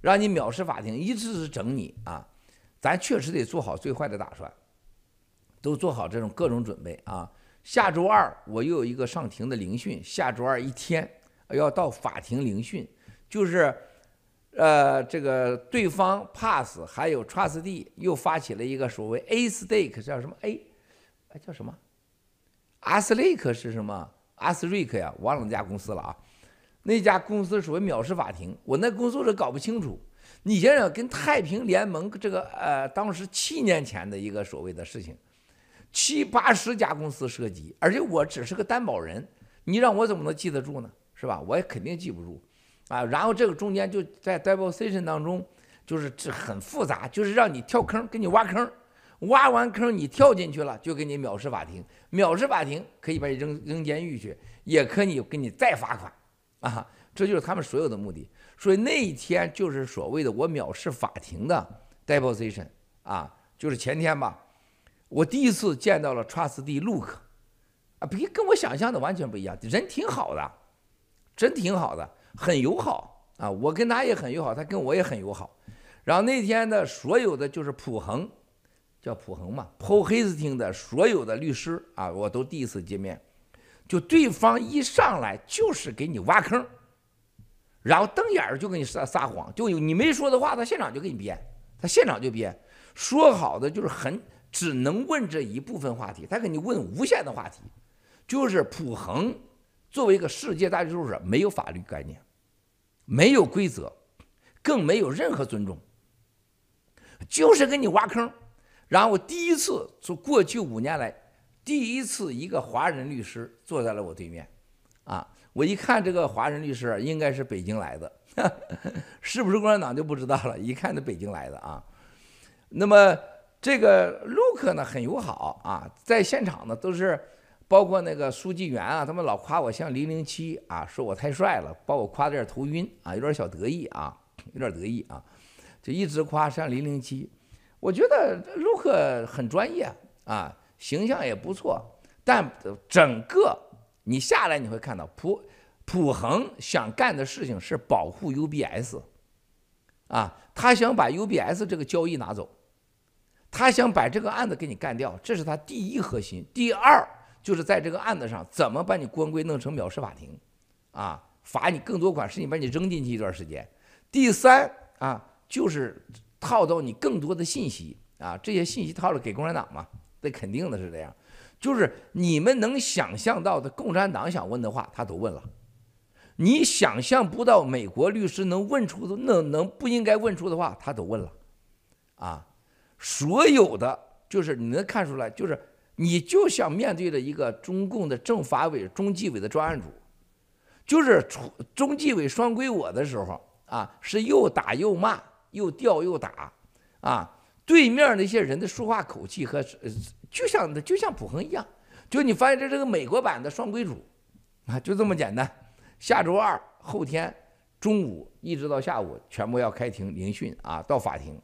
让你藐视法庭，一直是整你啊！咱确实得做好最坏的打算，都做好这种各种准备啊！下周二我又有一个上庭的聆讯，下周二一天要到法庭聆讯，就是，呃，这个对方 pass 还有 trustee 又发起了一个所谓 A stake 叫什么 A？哎，叫什么？阿斯雷克是什么？阿斯瑞克呀，忘了那家公司了啊。那家公司属于藐视法庭，我那公司是搞不清楚。你想想，跟太平联盟这个呃，当时七年前的一个所谓的事情，七八十家公司涉及，而且我只是个担保人，你让我怎么能记得住呢？是吧？我也肯定记不住啊。然后这个中间就在 deposition 当中，就是这很复杂，就是让你跳坑，给你挖坑。挖完坑，你跳进去了，就给你藐视法庭。藐视法庭可以把你扔扔监狱去，也可以给你再罚款，啊，这就是他们所有的目的。所以那一天就是所谓的我藐视法庭的 deposition 啊，就是前天吧，我第一次见到了 trustee Luke，啊，比跟我想象的完全不一样，人挺好的，真挺好的，很友好啊，我跟他也很友好，他跟我也很友好。然后那天的所有的就是普恒。叫普恒嘛，Paul Hastings 的所有的律师啊，我都第一次见面，就对方一上来就是给你挖坑，然后瞪眼儿就给你撒撒谎，就有你没说的话，他现场就给你编，他现场就编，说好的就是很只能问这一部分话题，他给你问无限的话题，就是普恒作为一个世界大律师，没有法律概念，没有规则，更没有任何尊重，就是给你挖坑。然后我第一次从过去五年来，第一次一个华人律师坐在了我对面，啊，我一看这个华人律师应该是北京来的，是不是共产党就不知道了，一看是北京来的啊。那么这个陆克呢很友好啊，在现场呢都是包括那个书记员啊，他们老夸我像零零七啊，说我太帅了，把我夸得有点头晕啊，有点小得意啊，有点得意啊，就一直夸像零零七。我觉得陆克很专业啊，形象也不错，但整个你下来你会看到普普恒想干的事情是保护 UBS，啊，他想把 UBS 这个交易拿走，他想把这个案子给你干掉，这是他第一核心。第二就是在这个案子上怎么把你官规弄成藐视法庭，啊，罚你更多款，使你把你扔进去一段时间。第三啊就是。套到你更多的信息啊，这些信息套了给共产党嘛？那肯定的是这样，就是你们能想象到的共产党想问的话，他都问了；你想象不到美国律师能问出的、能能不应该问出的话，他都问了。啊，所有的就是你能看出来，就是你就像面对着一个中共的政法委、中纪委的专案组，就是中纪委双归我的时候啊，是又打又骂。又吊又打，啊，对面那些人的说话口气和就像就像普恒一样，就你发现这这个美国版的双规主啊，就这么简单。下周二后天中午一直到下午，全部要开庭聆讯啊，到法庭。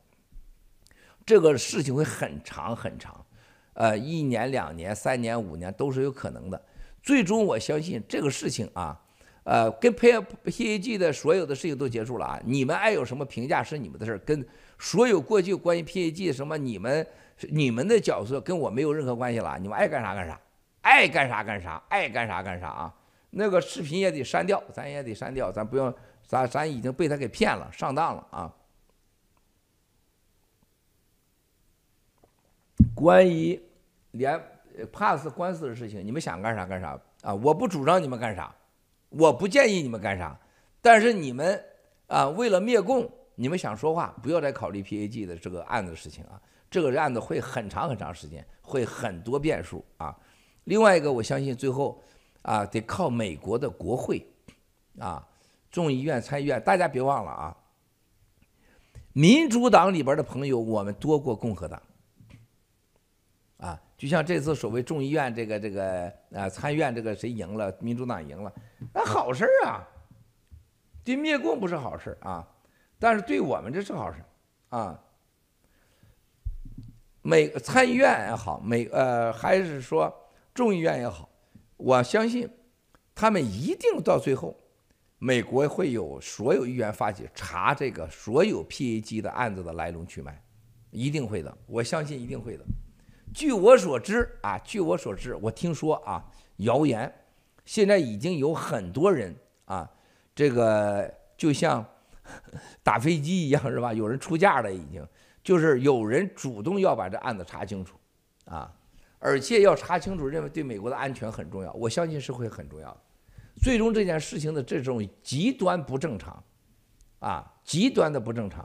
这个事情会很长很长，呃，一年、两年、三年、五年都是有可能的。最终我相信这个事情啊，呃，跟 P P A G 的所有的事情都结束了啊。你们爱有什么评价是你们的事儿，跟所有过去关于 P A G 什么你们你们的角色跟我没有任何关系了。你们爱干啥干啥，爱干啥干啥，爱干啥干啥啊。那个视频也得删掉，咱也得删掉，咱不用，咱咱已经被他给骗了，上当了啊。关于连 pass 官司的事情，你们想干啥干啥啊！我不主张你们干啥，我不建议你们干啥。但是你们啊，为了灭共，你们想说话，不要再考虑 PAG 的这个案子的事情啊。这个案子会很长很长时间，会很多变数啊。另外一个，我相信最后啊，得靠美国的国会啊，众议院、参议院，大家别忘了啊，民主党里边的朋友，我们多过共和党。就像这次所谓众议院这个这个啊参议院这个谁赢了，民主党赢了，那好事儿啊，对灭共不是好事啊，但是对我们这是好事啊。美参议院也好，美呃还是说众议院也好，我相信他们一定到最后，美国会有所有议员发起查这个所有 PAG 的案子的来龙去脉，一定会的，我相信一定会的。据我所知啊，据我所知，我听说啊，谣言，现在已经有很多人啊，这个就像打飞机一样是吧？有人出价了，已经就是有人主动要把这案子查清楚，啊，而且要查清楚，认为对美国的安全很重要，我相信是会很重要的。最终这件事情的这种极端不正常，啊，极端的不正常，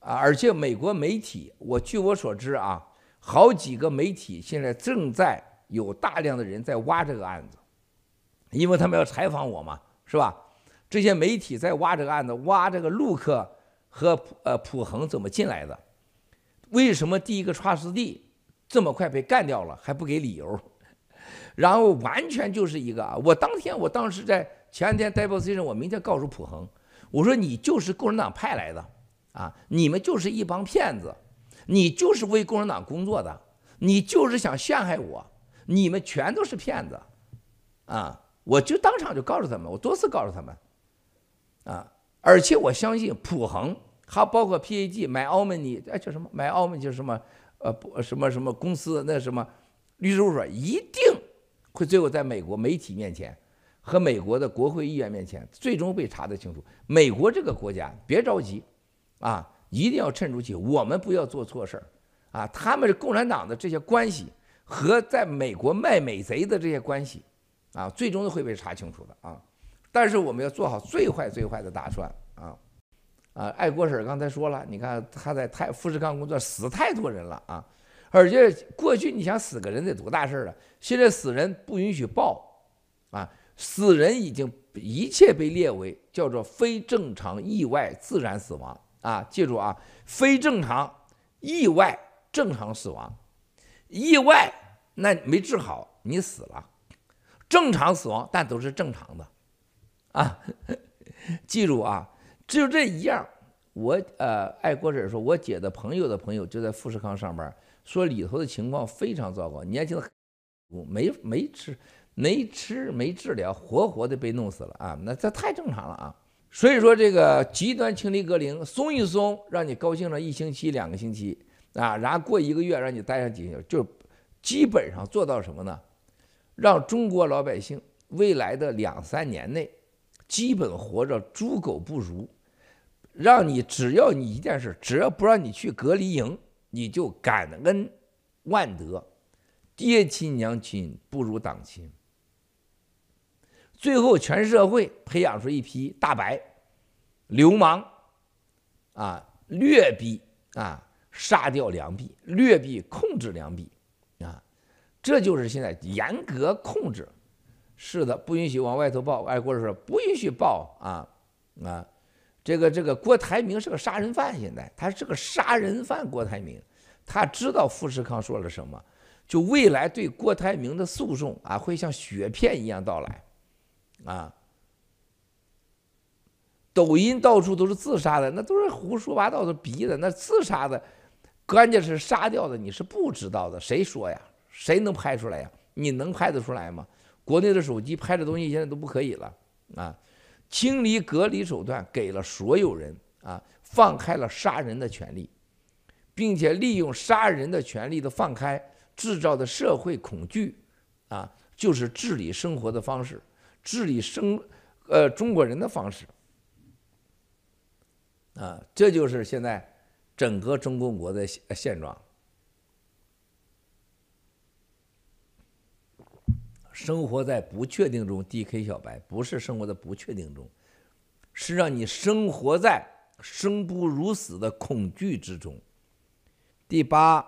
啊，而且美国媒体，我据我所知啊。好几个媒体现在正在有大量的人在挖这个案子，因为他们要采访我嘛，是吧？这些媒体在挖这个案子，挖这个陆克和呃普恒怎么进来的？为什么第一个 trustee 这么快被干掉了还不给理由？然后完全就是一个啊！我当天我当时在前天 deposition，我明天告诉普恒，我说你就是共产党派来的啊，你们就是一帮骗子。你就是为共产党工作的，你就是想陷害我，你们全都是骗子，啊！我就当场就告诉他们，我多次告诉他们，啊！而且我相信普恒，还包括 PAG 买澳门尼，哎叫什么买澳门就是什么，呃不什么什么公司那什么律师事务所，一定会最后在美国媒体面前和美国的国会议员面前最终被查得清楚。美国这个国家别着急，啊！一定要沉住气，我们不要做错事儿，啊，他们是共产党的这些关系和在美国卖美贼的这些关系，啊，最终都会被查清楚的啊。但是我们要做好最坏最坏的打算啊，啊，爱国婶刚才说了，你看他在太富士康工作死太多人了啊，而且过去你想死个人得多大事儿了，现在死人不允许报，啊，死人已经一切被列为叫做非正常意外自然死亡。啊，记住啊，非正常、意外、正常死亡。意外那没治好，你死了；正常死亡，但都是正常的。啊，记住啊，只有这一样。我呃，爱国者说，我姐的朋友的朋友就在富士康上班，说里头的情况非常糟糕，年轻的没没吃没吃没治疗，活活的被弄死了啊！那这太正常了啊。所以说，这个极端清理隔离松一松，让你高兴了一星期、两个星期啊，然后过一个月让你待上几天，就基本上做到什么呢？让中国老百姓未来的两三年内，基本活着猪狗不如。让你只要你一件事，只要不让你去隔离营，你就感恩万德，爹亲娘亲不如党亲。最后，全社会培养出一批大白、流氓，啊，劣币啊，杀掉良币，劣币控制良币，啊，这就是现在严格控制。是的，不允许往外头报。爱国者说不允许报啊啊，这个这个郭台铭是个杀人犯，现在他是个杀人犯。郭台铭他知道富士康说了什么，就未来对郭台铭的诉讼啊，会像雪片一样到来，啊。抖音到处都是自杀的，那都是胡说八道的逼的。那自杀的，关键是杀掉的，你是不知道的。谁说呀？谁能拍出来呀？你能拍得出来吗？国内的手机拍的东西现在都不可以了啊！清理隔离手段给了所有人啊，放开了杀人的权利，并且利用杀人的权利的放开制造的社会恐惧啊，就是治理生活的方式，治理生呃中国人的方式。啊，这就是现在整个中共国的现现状。生活在不确定中，DK 小白不是生活在不确定中，是让你生活在生不如死的恐惧之中。第八，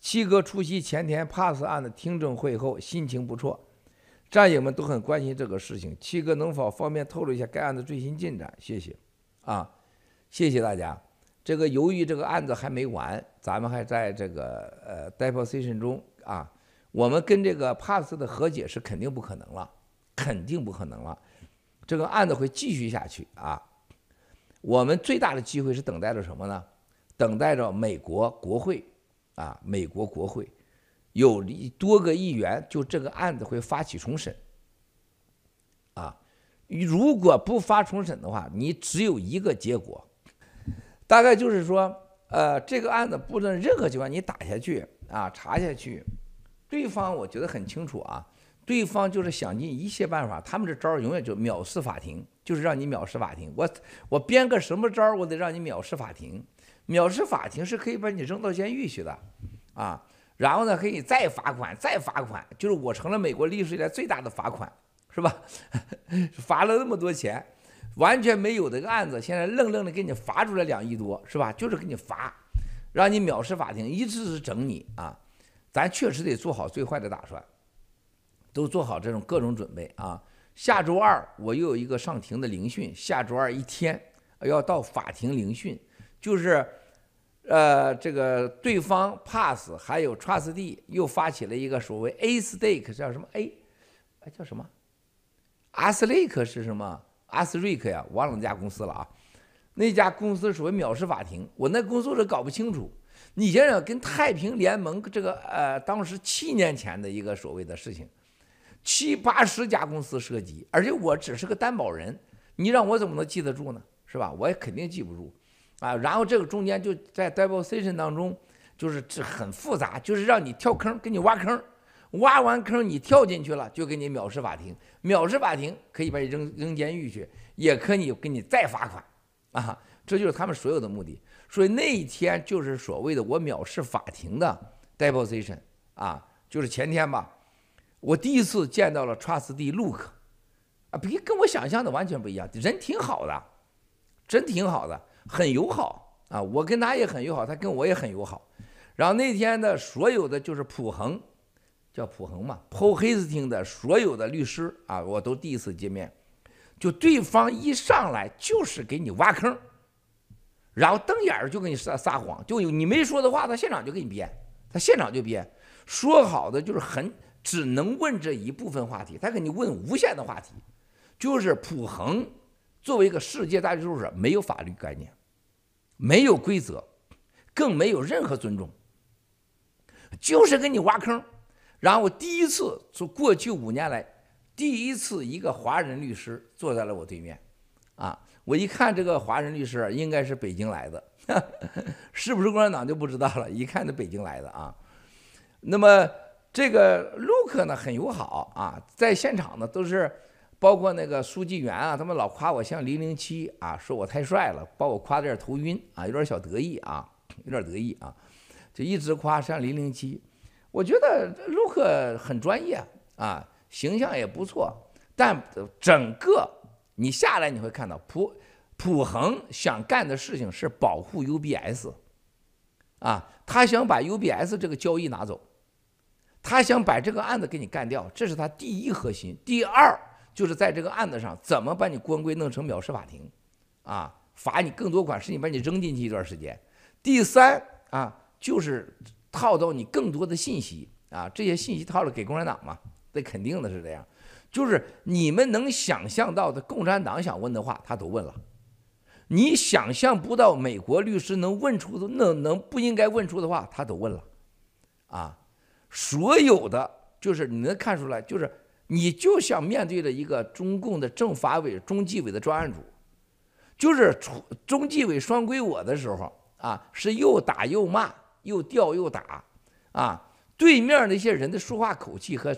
七哥出席前田 Pass 案的听证会后心情不错，战友们都很关心这个事情。七哥能否方便透露一下该案的最新进展？谢谢。啊。谢谢大家。这个由于这个案子还没完，咱们还在这个呃 deposition 中啊。我们跟这个帕斯的和解是肯定不可能了，肯定不可能了。这个案子会继续下去啊。我们最大的机会是等待着什么呢？等待着美国国会啊，美国国会有多个议员就这个案子会发起重审啊。如果不发重审的话，你只有一个结果。大概就是说，呃，这个案子不论任何情况，你打下去啊，查下去，对方我觉得很清楚啊，对方就是想尽一切办法，他们这招永远就藐视法庭，就是让你藐视法庭。我我编个什么招，我得让你藐视法庭。藐视法庭是可以把你扔到监狱去的，啊，然后呢，可以再罚款，再罚款，就是我成了美国历史以来最大的罚款，是吧？罚了那么多钱。完全没有这个案子，现在愣愣的给你罚出来两亿多，是吧？就是给你罚，让你藐视法庭，一直是整你啊！咱确实得做好最坏的打算，都做好这种各种准备啊！下周二我又有一个上庭的聆讯，下周二一天要到法庭聆讯，就是，呃，这个对方 pass 还有 trustee 又发起了一个所谓 A stake 叫什么 A，哎叫什么？阿斯雷克是什么？阿斯瑞克呀，忘了那家公司了啊。那家公司属于藐视法庭，我那工作是搞不清楚。你想想，跟太平联盟这个呃，当时七年前的一个所谓的事情，七八十家公司涉及，而且我只是个担保人，你让我怎么能记得住呢？是吧？我也肯定记不住啊。然后这个中间就在 deposition 当中，就是这很复杂，就是让你跳坑，给你挖坑。挖完坑，你跳进去了，就给你藐视法庭。藐视法庭可以把你扔扔监狱去，也可以给你再罚款，啊，这就是他们所有的目的。所以那一天就是所谓的我藐视法庭的 deposition 啊，就是前天吧，我第一次见到了 trustee Luke，啊，比跟我想象的完全不一样，人挺好的，真挺好的，很友好啊，我跟他也很友好，他跟我也很友好。然后那天的所有的就是普恒。叫普恒嘛，Paul h a s t i n g 的所有的律师啊，我都第一次见面，就对方一上来就是给你挖坑，然后瞪眼儿就给你撒撒谎，就有你没说的话，他现场就给你编，他现场就编，说好的就是很只能问这一部分话题，他给你问无限的话题，就是普恒作为一个世界大律师，没有法律概念，没有规则，更没有任何尊重，就是给你挖坑。然后第一次，从过去五年来，第一次一个华人律师坐在了我对面，啊，我一看这个华人律师应该是北京来的，是不是共产党就不知道了，一看是北京来的啊。那么这个陆克呢很友好啊，在现场呢都是包括那个书记员啊，他们老夸我像零零七啊，说我太帅了，把我夸得有点头晕啊，有点小得意啊，有点得意啊，就一直夸像零零七。我觉得陆克很专业啊，形象也不错，但整个你下来你会看到普普恒想干的事情是保护 UBS，啊，他想把 UBS 这个交易拿走，他想把这个案子给你干掉，这是他第一核心。第二就是在这个案子上怎么把你官规弄成藐视法庭，啊，罚你更多款，使你把你扔进去一段时间。第三啊。就是套到你更多的信息啊，这些信息套了给共产党嘛，这肯定的是这样。就是你们能想象到的，共产党想问的话，他都问了。你想象不到美国律师能问出的，能能不应该问出的话，他都问了。啊，所有的就是你能看出来，就是你就像面对着一个中共的政法委、中纪委的专案组，就是中纪委双规我的时候啊，是又打又骂，又吊又打，啊，对面那些人的说话口气和。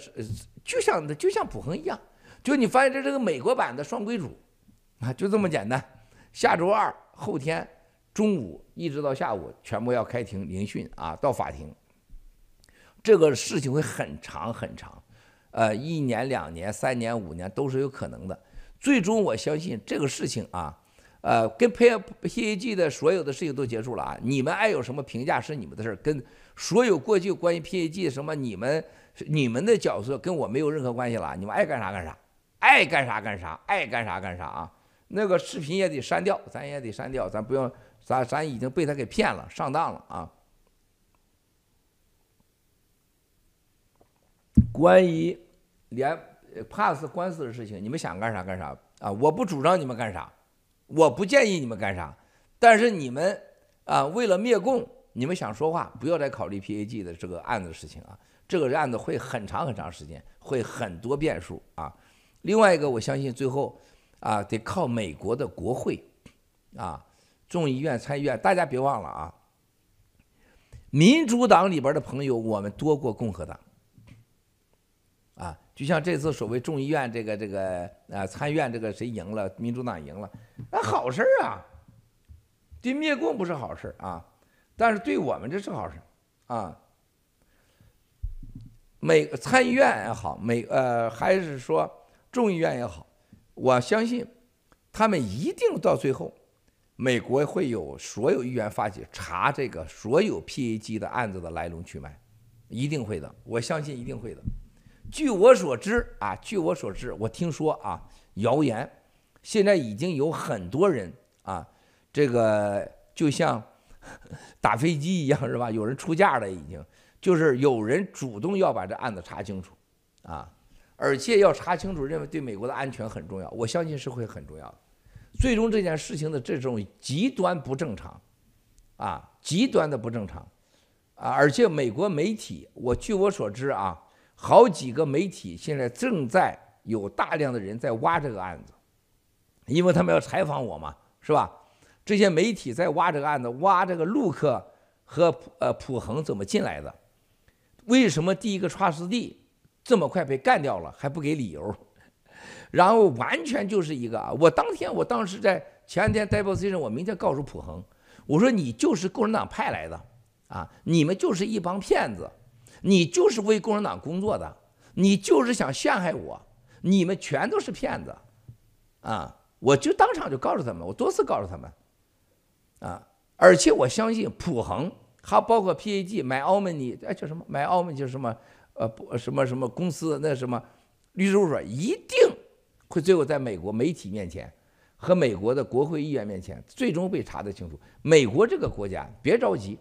就像就像普恒一样，就你发现这是个美国版的双规组，啊，就这么简单。下周二后天中午一直到下午，全部要开庭聆讯啊，到法庭。这个事情会很长很长，呃，一年、两年、三年、五年都是有可能的。最终我相信这个事情啊，呃，跟 PAG 的所有的事情都结束了啊。你们爱有什么评价是你们的事，跟所有过去关于 PAG 什么你们。你们的角色跟我没有任何关系了，你们爱干啥干啥，爱干啥干啥，爱干啥干啥啊！那个视频也得删掉，咱也得删掉，咱不用，咱咱已经被他给骗了，上当了啊！关于连 pass 官司的事情，你们想干啥干啥啊！我不主张你们干啥，我不建议你们干啥，但是你们啊，为了灭共，你们想说话，不要再考虑 PAG 的这个案子事情啊！这个案子会很长很长时间，会很多变数啊。另外一个，我相信最后啊，得靠美国的国会啊，众议院、参议院，大家别忘了啊。民主党里边的朋友，我们多过共和党。就像这次所谓众议院这个这个啊，参议院这个谁赢了？民主党赢了，那好事儿啊。对灭共不是好事啊，但是对我们这是好事啊。美参议院也好，美呃还是说众议院也好，我相信他们一定到最后，美国会有所有议员发起查这个所有 PAG 的案子的来龙去脉，一定会的，我相信一定会的。据我所知啊，据我所知，我听说啊，谣言现在已经有很多人啊，这个就像 打飞机一样是吧？有人出价了已经。就是有人主动要把这案子查清楚，啊，而且要查清楚，认为对美国的安全很重要，我相信是会很重要的。最终这件事情的这种极端不正常，啊，极端的不正常，啊，而且美国媒体，我据我所知啊，好几个媒体现在正在有大量的人在挖这个案子，因为他们要采访我嘛，是吧？这些媒体在挖这个案子，挖这个陆克和呃普恒怎么进来的。为什么第一个 trustd 这么快被干掉了还不给理由？然后完全就是一个啊！我当天我当时在前天 deposition，我明天告诉普恒，我说你就是共产党派来的啊！你们就是一帮骗子，你就是为共产党工作的，你就是想陷害我，你们全都是骗子啊！我就当场就告诉他们，我多次告诉他们啊！而且我相信普恒。还包括 PAG 买澳门尼，哎叫什么？买澳门就是什么？呃不什么什么公司？那什么律师事务所一定会最后在美国媒体面前和美国的国会议员面前最终被查得清楚。美国这个国家别着急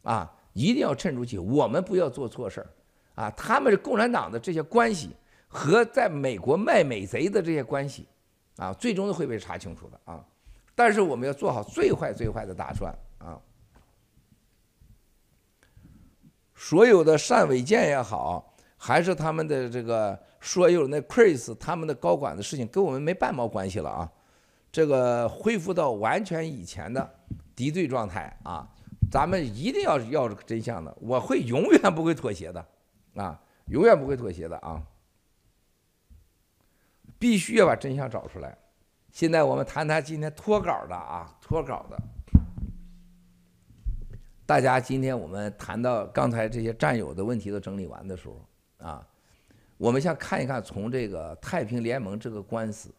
啊，一定要沉住气，我们不要做错事儿啊。他们是共产党的这些关系和在美国卖美贼的这些关系啊，最终都会被查清楚的啊。但是我们要做好最坏最坏的打算啊。所有的单伟建也好，还是他们的这个所有那 Chris 他们的高管的事情，跟我们没半毛关系了啊！这个恢复到完全以前的敌对状态啊！咱们一定要要真相的，我会永远不会妥协的啊！永远不会妥协的啊！必须要把真相找出来。现在我们谈谈今天脱稿的啊，脱稿的。大家今天我们谈到刚才这些战友的问题都整理完的时候，啊，我们想看一看从这个太平联盟这个官司，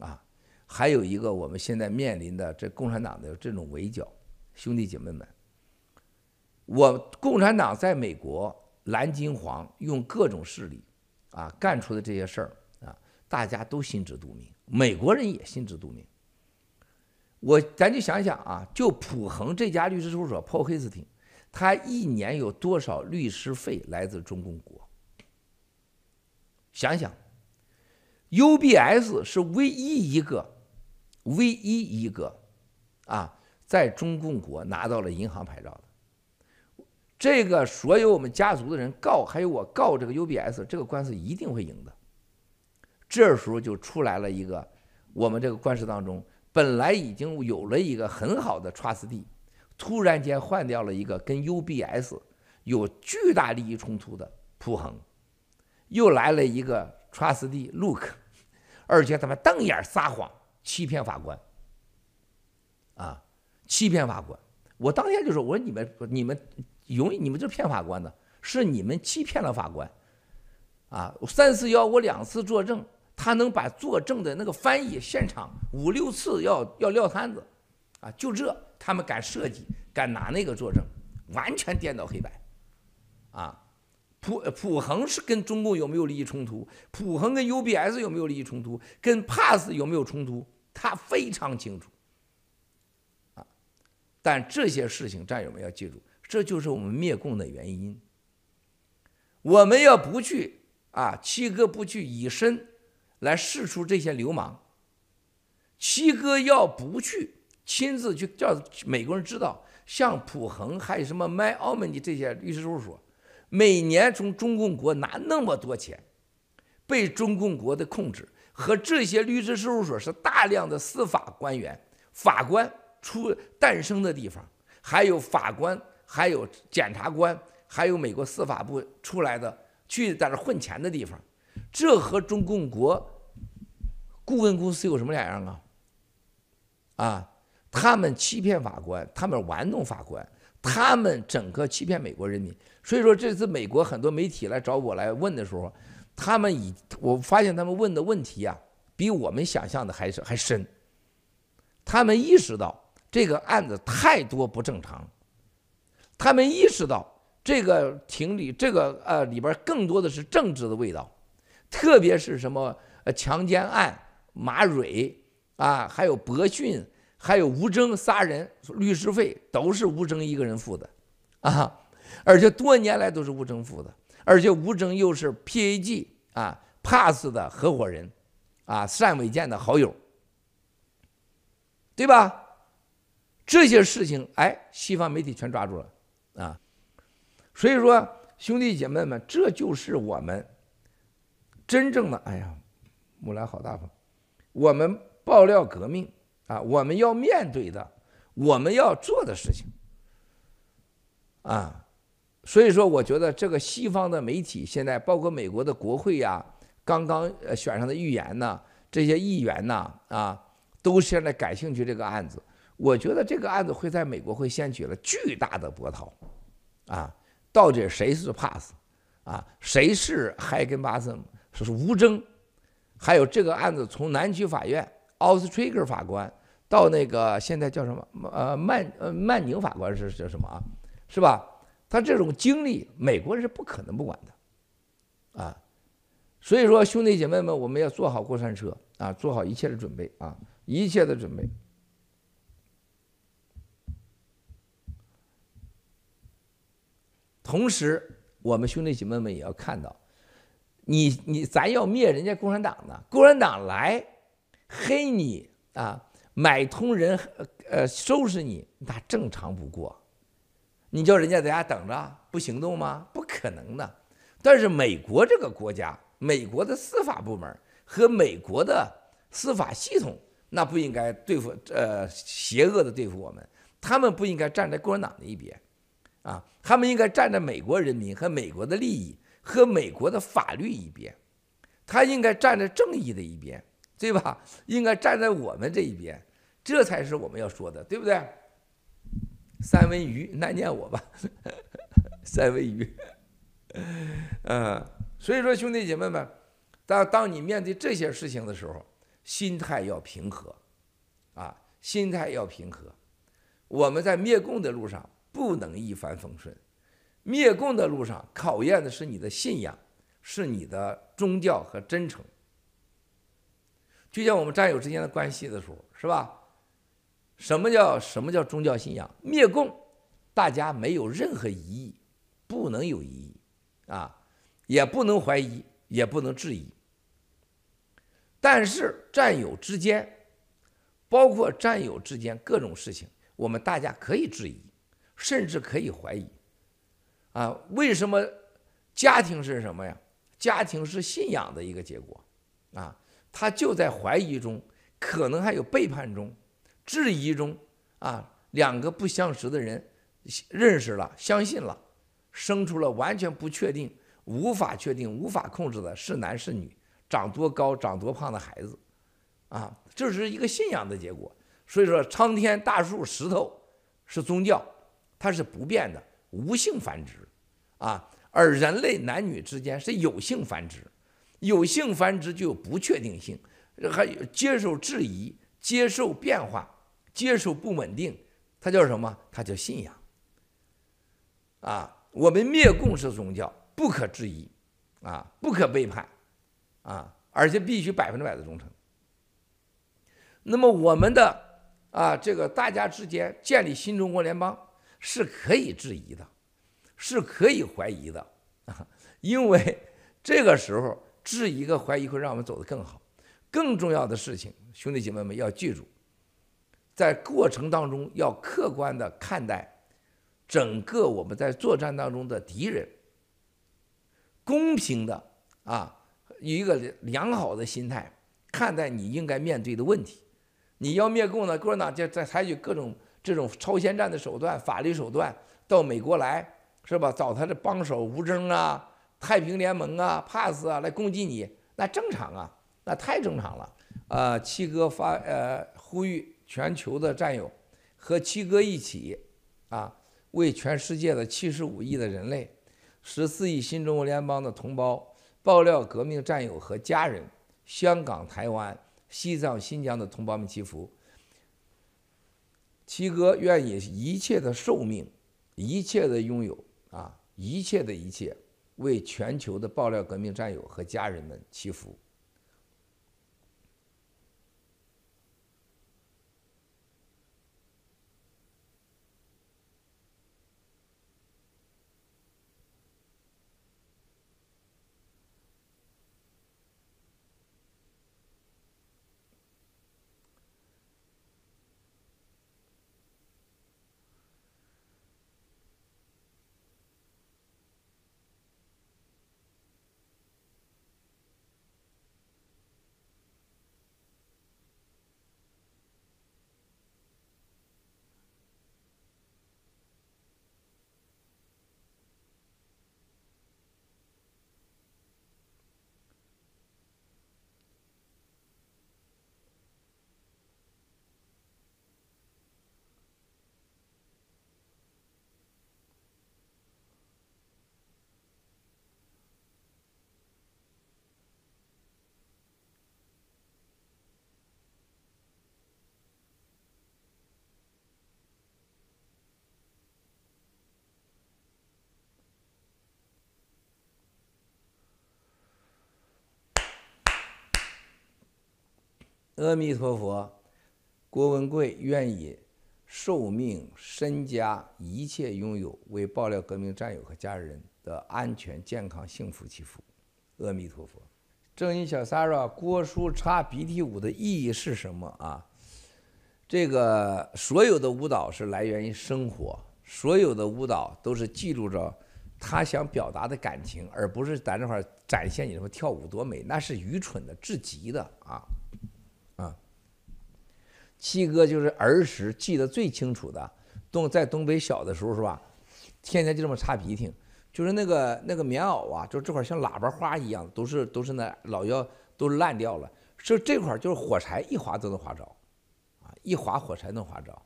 啊，还有一个我们现在面临的这共产党的这种围剿，兄弟姐妹们，我共产党在美国蓝金黄用各种势力，啊，干出的这些事儿啊，大家都心知肚明，美国人也心知肚明。我咱就想想啊，就普恒这家律师事务所，Paul Hastings，他一年有多少律师费来自中共国？想想，UBS 是唯一一个，唯一一个，啊，在中共国拿到了银行牌照的。这个所有我们家族的人告，还有我告这个 UBS，这个官司一定会赢的。这时候就出来了一个，我们这个官司当中本来已经有了一个很好的 trustee，突然间换掉了一个跟 UBS 有巨大利益冲突的普恒。又来了一个 trustee Look，而且他们瞪眼撒谎，欺骗法官，啊，欺骗法官！我当天就说：“我说你们，你们永远你们就骗法官的，是你们欺骗了法官，啊，三四幺我两次作证，他能把作证的那个翻译现场五六次要要撂摊子，啊，就这他们敢设计，敢拿那个作证，完全颠倒黑白，啊。”普普恒是跟中共有没有利益冲突？普恒跟 UBS 有没有利益冲突？跟 Pass 有没有冲突？他非常清楚。但这些事情战友们要记住，这就是我们灭共的原因。我们要不去啊，七哥不去以身来试出这些流氓，七哥要不去亲自去叫美国人知道，像普恒还有什么 My Omni 这些律师事务所。每年从中共国拿那么多钱，被中共国的控制，和这些律师事务所是大量的司法官员、法官出诞生的地方，还有法官，还有检察官，还有美国司法部出来的去在那混钱的地方，这和中共国顾问公司有什么两样啊？啊，他们欺骗法官，他们玩弄法官。他们整个欺骗美国人民，所以说这次美国很多媒体来找我来问的时候，他们以我发现他们问的问题啊，比我们想象的还是还深。他们意识到这个案子太多不正常，他们意识到这个庭里这个呃里边更多的是政治的味道，特别是什么呃强奸案、马蕊啊，还有博讯。还有吴征仨人律师费都是吴征一个人付的，啊，而且多年来都是吴征付的，而且吴征又是 PAG 啊 Pass 的合伙人，啊单伟建的好友，对吧？这些事情哎，西方媒体全抓住了啊，所以说兄弟姐妹们，这就是我们真正的哎呀，木兰好大方，我们爆料革命。啊，我们要面对的，我们要做的事情，啊，所以说，我觉得这个西方的媒体现在，包括美国的国会呀，刚刚选上的议员呐，这些议员呐，啊，都现在感兴趣这个案子。我觉得这个案子会在美国会掀起了巨大的波涛，啊，到底谁是 Pass，啊，谁是海根巴森，说是吴征，还有这个案子从南区法院。奥斯特克法官到那个现在叫什么？呃，曼呃曼宁法官是叫什么啊？是吧？他这种经历，美国人是不可能不管的，啊，所以说兄弟姐妹们，我们要坐好过山车啊，做好一切的准备啊，一切的准备。同时，我们兄弟姐妹们也要看到，你你咱要灭人家共产党呢，共产党来。黑你啊，买通人，呃，收拾你，那正常不过。你叫人家在家等着不行动吗？不可能的。但是美国这个国家，美国的司法部门和美国的司法系统，那不应该对付呃邪恶的对付我们。他们不应该站在共产党的一边，啊，他们应该站在美国人民和美国的利益和美国的法律一边，他应该站在正义的一边。对吧？应该站在我们这一边，这才是我们要说的，对不对？三文鱼，难念我吧，三文鱼。嗯，所以说兄弟姐妹们，当当你面对这些事情的时候，心态要平和，啊，心态要平和。我们在灭共的路上不能一帆风顺，灭共的路上考验的是你的信仰，是你的宗教和真诚。就像我们战友之间的关系的时候，是吧？什么叫什么叫宗教信仰？灭共，大家没有任何疑义，不能有疑义，啊，也不能怀疑，也不能质疑。但是战友之间，包括战友之间各种事情，我们大家可以质疑，甚至可以怀疑。啊，为什么家庭是什么呀？家庭是信仰的一个结果，啊，他就在怀疑中，可能还有背叛中，质疑中，啊，两个不相识的人认识了，相信了，生出了完全不确定、无法确定、无法控制的是男是女，长多高、长多胖的孩子，啊，这是一个信仰的结果。所以说，苍天、大树、石头是宗教，它是不变的。无性繁殖，啊，而人类男女之间是有性繁殖，有性繁殖就有不确定性，还有接受质疑、接受变化、接受不稳定，它叫什么？它叫信仰。啊，我们灭共是宗教，不可质疑，啊，不可背叛，啊，而且必须百分之百的忠诚。那么我们的啊，这个大家之间建立新中国联邦。是可以质疑的，是可以怀疑的啊！因为这个时候质疑和怀疑会让我们走得更好。更重要的事情，兄弟姐妹们要记住，在过程当中要客观的看待整个我们在作战当中的敌人，公平的啊，以一个良好的心态看待你应该面对的问题。你要灭共呢，共产党就在采取各种。这种超限战的手段、法律手段到美国来，是吧？找他的帮手吴征啊、太平联盟啊、帕斯啊来攻击你，那正常啊，那太正常了。呃，七哥发呃呼吁全球的战友和七哥一起啊，为全世界的七十五亿的人类、十四亿新中国联邦的同胞、爆料革命战友和家人、香港、台湾、西藏、新疆的同胞们祈福。七哥愿以一切的寿命，一切的拥有啊，一切的一切，为全球的爆料革命战友和家人们祈福。阿弥陀佛，郭文贵愿以寿命、身家、一切拥有为爆料革命战友和家人的安全、健康、幸福祈福。阿弥陀佛。正义小 sara，郭叔插鼻涕舞的意义是什么啊？这个所有的舞蹈是来源于生活，所有的舞蹈都是记录着他想表达的感情，而不是在那块展现你什么跳舞多美，那是愚蠢的至极的啊。七哥就是儿时记得最清楚的，东在东北小的时候是吧？天天就这么擦鼻涕，就是那个那个棉袄啊，就这块像喇叭花一样，都是都是那老要都烂掉了。就这块就是火柴一划都能划着，啊，一划火柴能划着。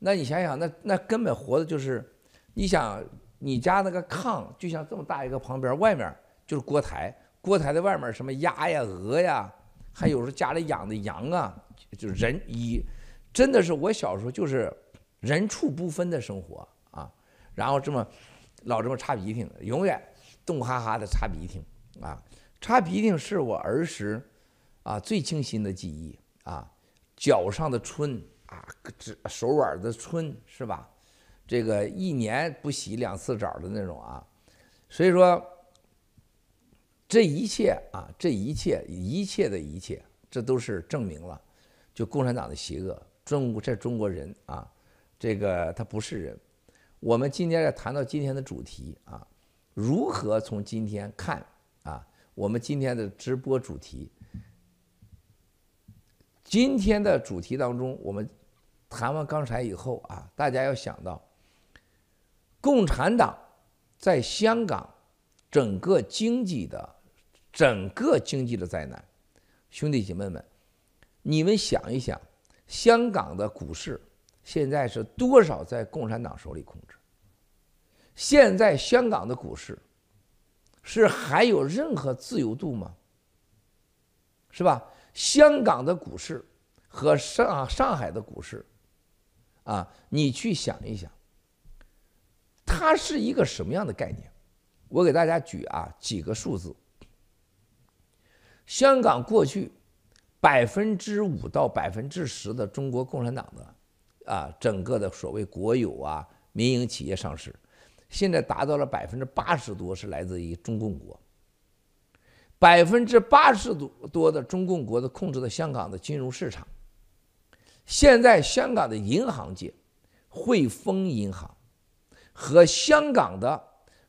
那你想想，那那根本活的就是，你想你家那个炕就像这么大一个，旁边外面就是锅台，锅台的外面什么鸭呀、鹅呀，还有时候家里养的羊啊。就人一，真的是我小时候就是人畜不分的生活啊，然后这么老这么擦鼻涕，永远冻哈哈的擦鼻涕啊，擦鼻涕是我儿时啊最清新的记忆啊，脚上的春啊，这手腕的春是吧？这个一年不洗两次澡的那种啊。所以说，这一切啊，这一切一切的一切，这都是证明了，就共产党的邪恶。中国这中国人啊，这个他不是人。我们今天要谈到今天的主题啊，如何从今天看啊？我们今天的直播主题，今天的主题当中，我们谈完刚才以后啊，大家要想到，共产党在香港整个经济的整个经济的灾难，兄弟姐妹们，你们想一想，香港的股市。现在是多少在共产党手里控制？现在香港的股市是还有任何自由度吗？是吧？香港的股市和上上海的股市，啊，你去想一想，它是一个什么样的概念？我给大家举啊几个数字。香港过去百分之五到百分之十的中国共产党的。啊，整个的所谓国有啊，民营企业上市，现在达到了百分之八十多是来自于中共国，百分之八十多多的中共国的控制的香港的金融市场。现在香港的银行界，汇丰银行和香港的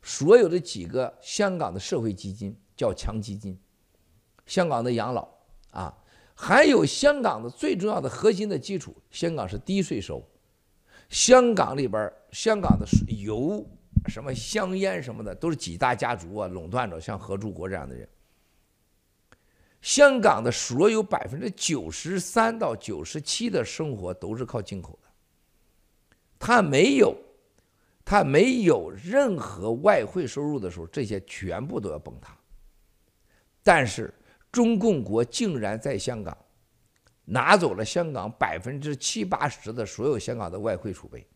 所有的几个香港的社会基金叫强基金，香港的养老啊。还有香港的最重要的核心的基础，香港是低税收，香港里边香港的油、什么香烟什么的都是几大家族啊垄断着，像合众国这样的人。香港的所有百分之九十三到九十七的生活都是靠进口的，他没有，他没有任何外汇收入的时候，这些全部都要崩塌。但是。中共国竟然在香港拿走了香港百分之七八十的所有香港的外汇储备。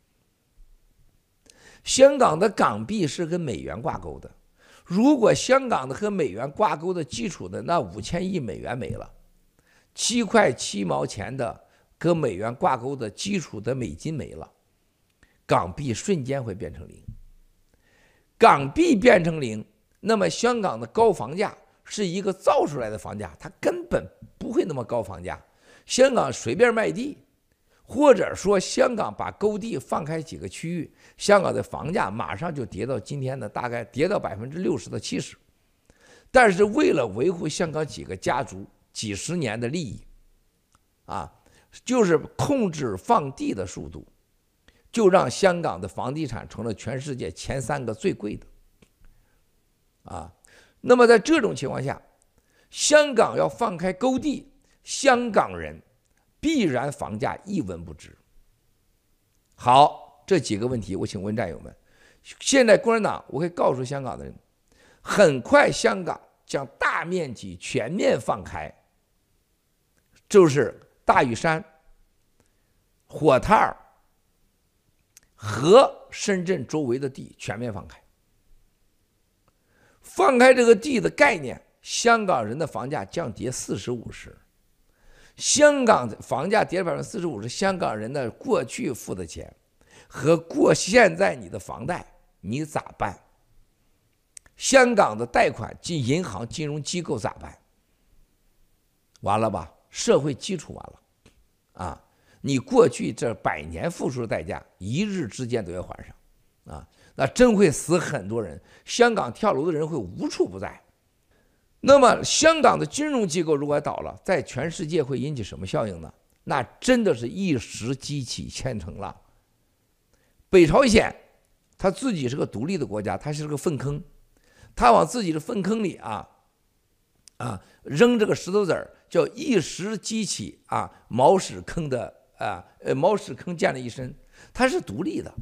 香港的港币是跟美元挂钩的，如果香港的和美元挂钩的基础的那五千亿美元没了，七块七毛钱的跟美元挂钩的基础的美金没了，港币瞬间会变成零。港币变成零，那么香港的高房价。是一个造出来的房价，它根本不会那么高房价。香港随便卖地，或者说香港把购地放开几个区域，香港的房价马上就跌到今天的大概跌到百分之六十到七十。但是为了维护香港几个家族几十年的利益，啊，就是控制放地的速度，就让香港的房地产成了全世界前三个最贵的，啊。那么在这种情况下，香港要放开购地，香港人必然房价一文不值。好，这几个问题，我请问战友们：现在共产党，我可以告诉香港的人，很快香港将大面积全面放开，就是大屿山、火炭儿和深圳周围的地全面放开。放开这个地的概念，香港人的房价降跌四十五十，香港的房价跌百分之四十五十，香港人的过去付的钱和过现在你的房贷，你咋办？香港的贷款进银行金融机构咋办？完了吧，社会基础完了，啊，你过去这百年付出的代价，一日之间都要还上，啊。那真会死很多人，香港跳楼的人会无处不在。那么，香港的金融机构如果倒了，在全世界会引起什么效应呢？那真的是一石激起千层浪。北朝鲜，他自己是个独立的国家，他是个粪坑，他往自己的粪坑里啊啊扔这个石头子儿，叫一石激起啊茅屎坑的啊呃茅屎坑溅了一身，他是独立的。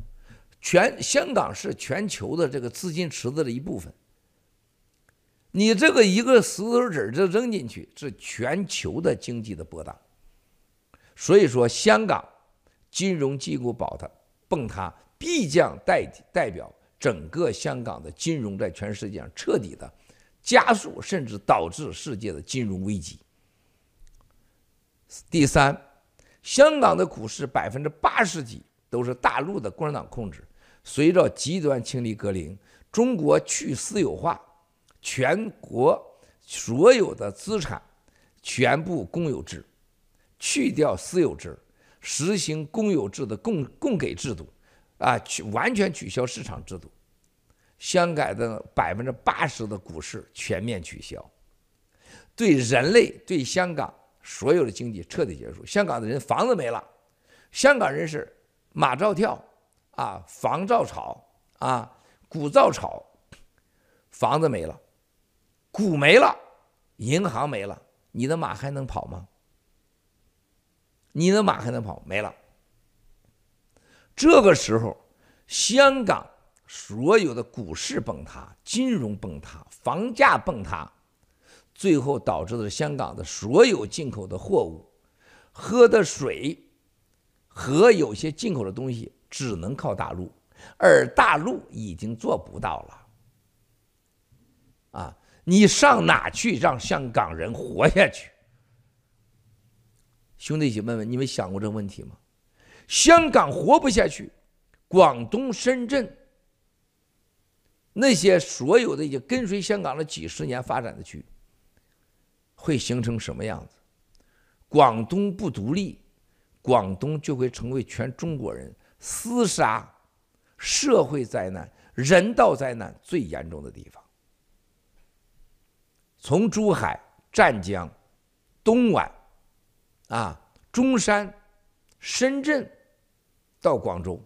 全香港是全球的这个资金池子的一部分。你这个一个石头子儿就扔进去，是全球的经济的波荡。所以说，香港金融机构倒塌崩塌，必将代代表整个香港的金融在全世界上彻底的加速，甚至导致世界的金融危机。第三，香港的股市百分之八十几都是大陆的共产党控制。随着极端清理革命，中国去私有化，全国所有的资产全部公有制，去掉私有制，实行公有制的供供给制度，啊，去完全取消市场制度。香港的百分之八十的股市全面取消，对人类对香港所有的经济彻底结束。香港的人房子没了，香港人是马照跳，啊，房照炒，啊，股照炒，房子没了，股没了，银行没了，你的马还能跑吗？你的马还能跑？没了。这个时候，香港。所有的股市崩塌，金融崩塌，房价崩塌，最后导致的香港的所有进口的货物、喝的水和有些进口的东西只能靠大陆，而大陆已经做不到了。啊，你上哪去让香港人活下去？兄弟姐妹们，你们想过这个问题吗？香港活不下去，广东、深圳。那些所有的已经跟随香港了几十年发展的区，会形成什么样子？广东不独立，广东就会成为全中国人厮杀、社会灾难、人道灾难最严重的地方。从珠海、湛江、东莞，啊，中山、深圳，到广州，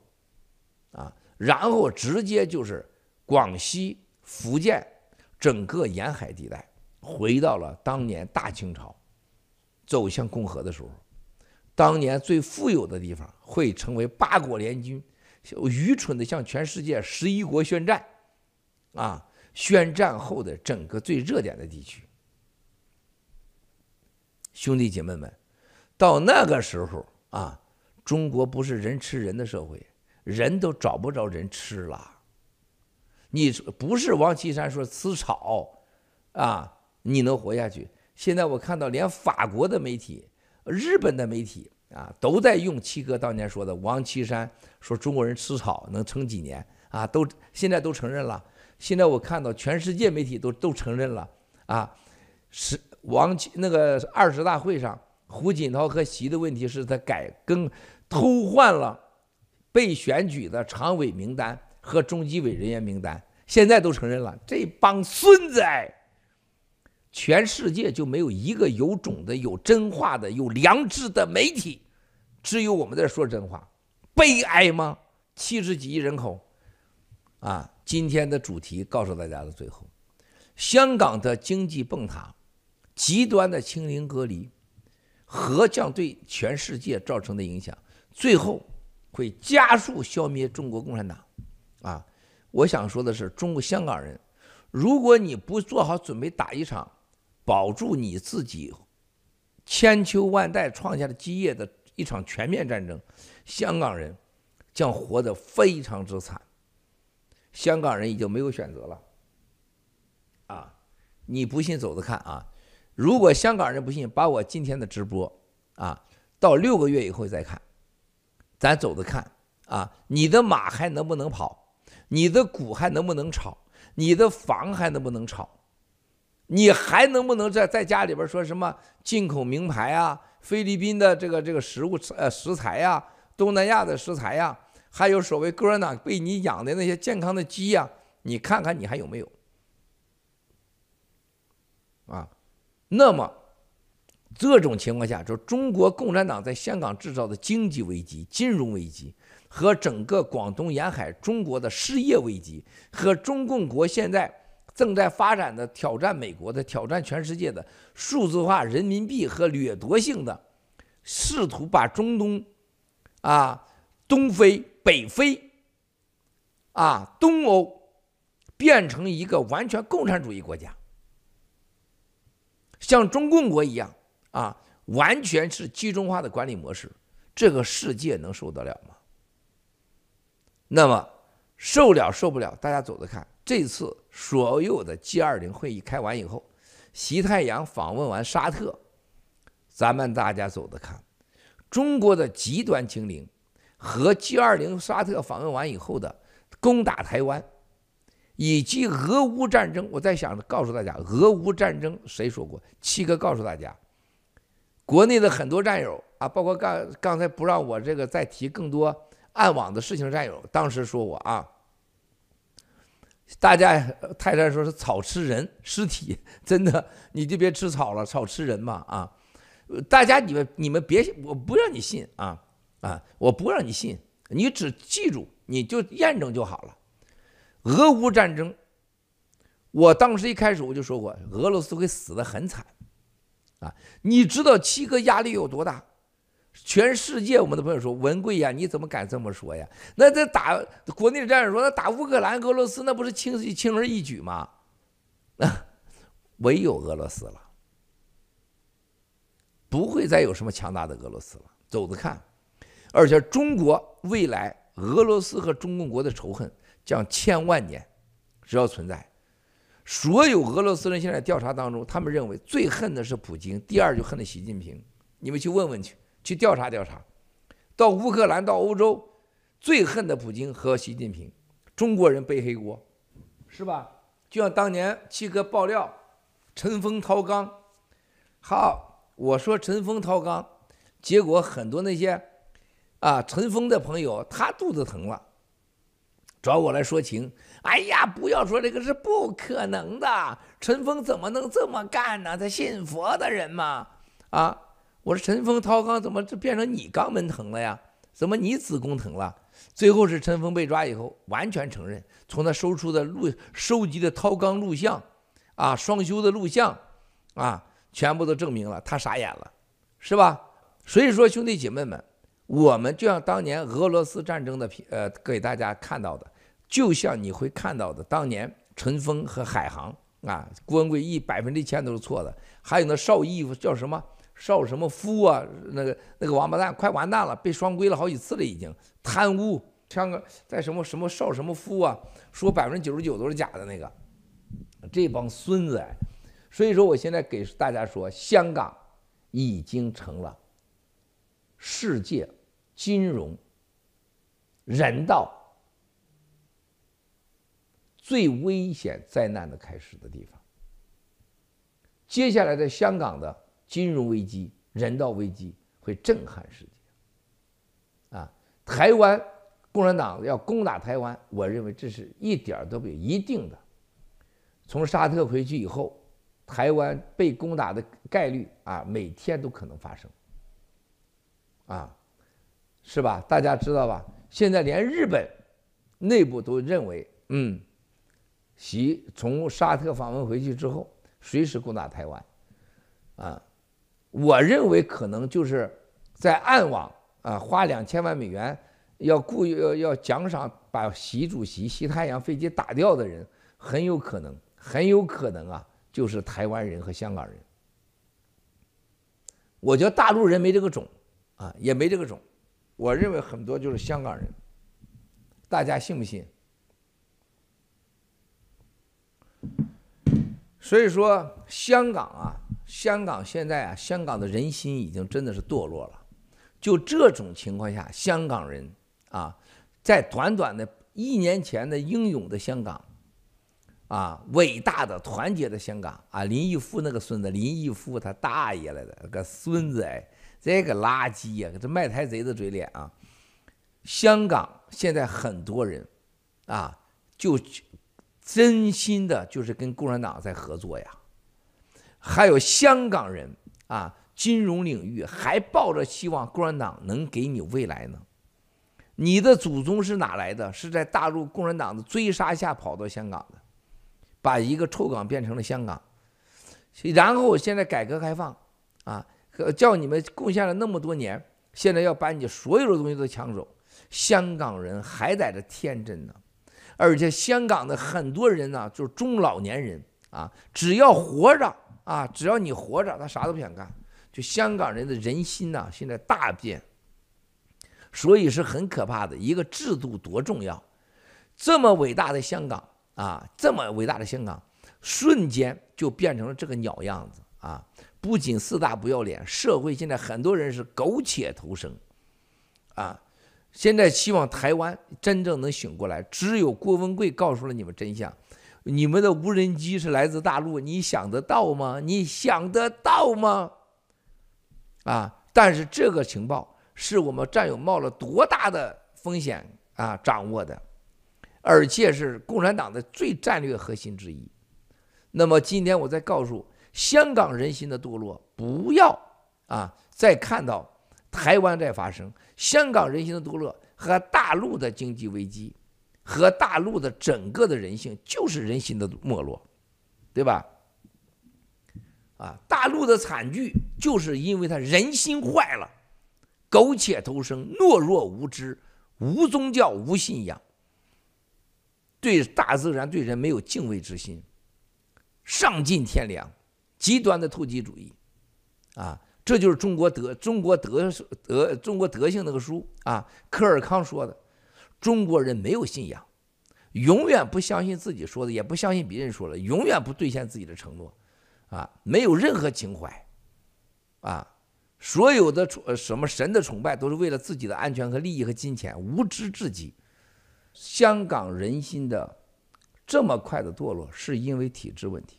啊，然后直接就是。广西、福建整个沿海地带，回到了当年大清朝走向共和的时候，当年最富有的地方会成为八国联军愚蠢的向全世界十一国宣战，啊，宣战后的整个最热点的地区。兄弟姐妹们，到那个时候啊，中国不是人吃人的社会，人都找不着人吃了。你不是王岐山说吃草，啊，你能活下去？现在我看到连法国的媒体、日本的媒体啊，都在用七哥当年说的王岐山说中国人吃草能撑几年啊，都现在都承认了。现在我看到全世界媒体都都承认了啊，是王岐那个二十大会上，胡锦涛和习的问题是他改更偷换了被选举的常委名单。和中纪委人员名单，现在都承认了，这帮孙子！全世界就没有一个有种的、有真话的、有良知的媒体，只有我们在说真话，悲哀吗？七十几亿人口，啊！今天的主题告诉大家的最后，香港的经济崩塌，极端的清零隔离，和将对全世界造成的影响，最后会加速消灭中国共产党。啊，我想说的是，中国香港人，如果你不做好准备打一场保住你自己千秋万代创下的基业的一场全面战争，香港人将活得非常之惨。香港人已经没有选择了。啊，你不信走着看啊！如果香港人不信，把我今天的直播啊，到六个月以后再看，咱走着看啊，你的马还能不能跑？你的股还能不能炒？你的房还能不能炒？你还能不能在在家里边说什么进口名牌啊？菲律宾的这个这个食物呃食材呀，东南亚的食材呀，还有所谓哥尔纳被你养的那些健康的鸡呀，你看看你还有没有？啊，那么这种情况下，就中国共产党在香港制造的经济危机、金融危机。和整个广东沿海中国的失业危机，和中共国现在正在发展的挑战美国的、挑战全世界的数字化人民币和掠夺性的，试图把中东、啊东非、北非、啊东欧变成一个完全共产主义国家，像中共国一样啊，完全是集中化的管理模式，这个世界能受得了吗？那么受了受不了，大家走着看。这次所有的 G20 会议开完以后，习太阳访问完沙特，咱们大家走着看。中国的极端清零和 G20 沙特访问完以后的攻打台湾，以及俄乌战争。我在想着告诉大家，俄乌战争谁说过？七哥告诉大家，国内的很多战友啊，包括刚刚才不让我这个再提更多暗网的事情战友，当时说我啊。大家泰山说是草吃人尸体，真的你就别吃草了，草吃人嘛啊！大家你们你们别，我不让你信啊啊！我不让你信，你只记住，你就验证就好了。俄乌战争，我当时一开始我就说过，俄罗斯会死得很惨啊！你知道七哥压力有多大？全世界我们的朋友说文贵呀，你怎么敢这么说呀？那这打国内的战友说，那打乌克兰、俄罗斯，那不是轻轻而易举吗？那，唯有俄罗斯了，不会再有什么强大的俄罗斯了。走着看，而且中国未来，俄罗斯和中共国的仇恨将千万年，只要存在。所有俄罗斯人现在调查当中，他们认为最恨的是普京，第二就恨的习近平。你们去问问去。去调查调查，到乌克兰到欧洲，最恨的普京和习近平，中国人背黑锅，是吧？就像当年七哥爆料，陈峰掏肛，好，我说陈峰掏肛，结果很多那些啊陈峰的朋友他肚子疼了，找我来说情，哎呀，不要说这个是不可能的，陈峰怎么能这么干呢？他信佛的人嘛，啊。我说陈峰掏肛怎么就变成你肛门疼了呀？怎么你子宫疼了？最后是陈峰被抓以后，完全承认，从他收出的录、收集的掏肛录像，啊，双休的录像，啊，全部都证明了，他傻眼了，是吧？所以说，兄弟姐妹们，我们就像当年俄罗斯战争的呃，给大家看到的，就像你会看到的，当年陈峰和海航啊，郭文贵一百分之一千都是错的，还有那邵毅叫什么？邵什么夫啊？那个那个王八蛋快完蛋了，被双规了好几次了，已经贪污。像个在什么什么邵什么夫啊，说百分之九十九都是假的那个，这帮孙子！所以说，我现在给大家说，香港已经成了世界金融、人道最危险灾难的开始的地方。接下来在香港的。金融危机、人道危机会震撼世界，啊！台湾共产党要攻打台湾，我认为这是一点都没有一定的。从沙特回去以后，台湾被攻打的概率啊，每天都可能发生，啊，是吧？大家知道吧？现在连日本内部都认为，嗯，习从沙特访问回去之后，随时攻打台湾，啊。我认为可能就是在暗网啊，花两千万美元要雇要要奖赏把习主席西太阳飞机打掉的人，很有可能很有可能啊，就是台湾人和香港人。我觉得大陆人没这个种啊，也没这个种。我认为很多就是香港人，大家信不信？所以说香港啊。香港现在啊，香港的人心已经真的是堕落了。就这种情况下，香港人啊，在短短的一年前的英勇的香港，啊，伟大的团结的香港啊，林毅夫那个孙子，林毅夫他大爷来的个孙子哎，这个垃圾呀，这卖台贼的嘴脸啊！香港现在很多人啊，就真心的就是跟共产党在合作呀。还有香港人啊，金融领域还抱着希望，共产党能给你未来呢。你的祖宗是哪来的？是在大陆共产党的追杀下跑到香港的，把一个臭港变成了香港。然后现在改革开放啊，叫你们贡献了那么多年，现在要把你所有的东西都抢走。香港人还在这天真呢，而且香港的很多人呢，就是中老年人啊，只要活着。啊，只要你活着，他啥都不想干。就香港人的人心呐、现在大变，所以是很可怕的。一个制度多重要，这么伟大的香港啊，这么伟大的香港，瞬间就变成了这个鸟样子啊！不仅四大不要脸，社会现在很多人是苟且偷生啊。现在希望台湾真正能醒过来，只有郭文贵告诉了你们真相。你们的无人机是来自大陆，你想得到吗？你想得到吗？啊！但是这个情报是我们战友冒了多大的风险啊掌握的，而且是共产党的最战略核心之一。那么今天我再告诉香港人心的堕落，不要啊再看到台湾在发生，香港人心的堕落和大陆的经济危机。和大陆的整个的人性就是人心的没落，对吧？啊，大陆的惨剧就是因为他人心坏了，苟且偷生，懦弱无知，无宗教，无信仰，对大自然、对人没有敬畏之心，丧尽天良，极端的投机主义，啊，这就是中国德、中国德、德、中国德性那个书啊，科尔康说的。中国人没有信仰，永远不相信自己说的，也不相信别人说的，永远不兑现自己的承诺，啊，没有任何情怀，啊，所有的崇什么神的崇拜都是为了自己的安全和利益和金钱，无知至极。香港人心的这么快的堕落，是因为体制问题。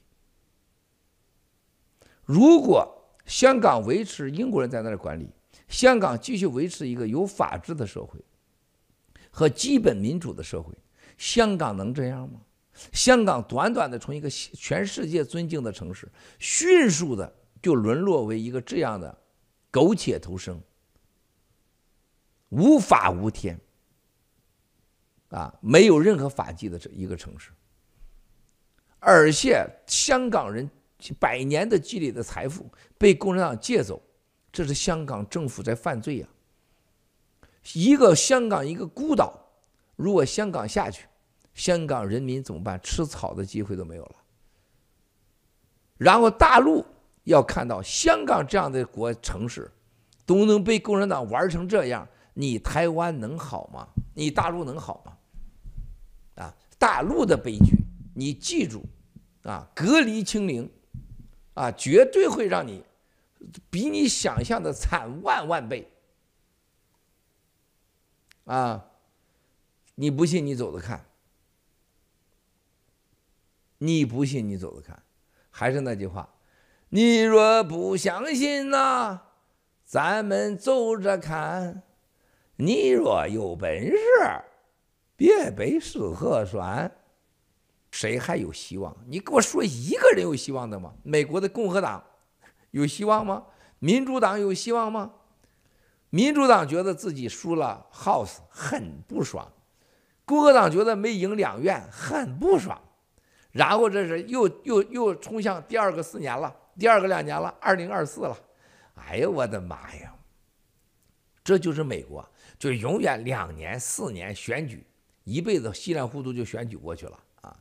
如果香港维持英国人在那儿管理，香港继续维持一个有法治的社会。和基本民主的社会，香港能这样吗？香港短短的从一个全世界尊敬的城市，迅速的就沦落为一个这样的苟且偷生、无法无天啊，没有任何法纪的这一个城市。而且香港人百年的积累的财富被共产党借走，这是香港政府在犯罪呀、啊。一个香港，一个孤岛，如果香港下去，香港人民怎么办？吃草的机会都没有了。然后大陆要看到香港这样的国城市都能被共产党玩成这样，你台湾能好吗？你大陆能好吗？啊，大陆的悲剧，你记住，啊，隔离清零，啊，绝对会让你比你想象的惨万万倍。啊！你不信，你走着看。你不信，你走着看。还是那句话，你若不相信呐，咱们走着看。你若有本事，别背死核酸。谁还有希望？你给我说一个人有希望的吗？美国的共和党有希望吗？民主党有希望吗？民主党觉得自己输了 House 很不爽，共和党觉得没赢两院很不爽，然后这是又又又冲向第二个四年了，第二个两年了，二零二四了，哎呦我的妈呀！这就是美国，就永远两年四年选举，一辈子稀里糊涂就选举过去了啊！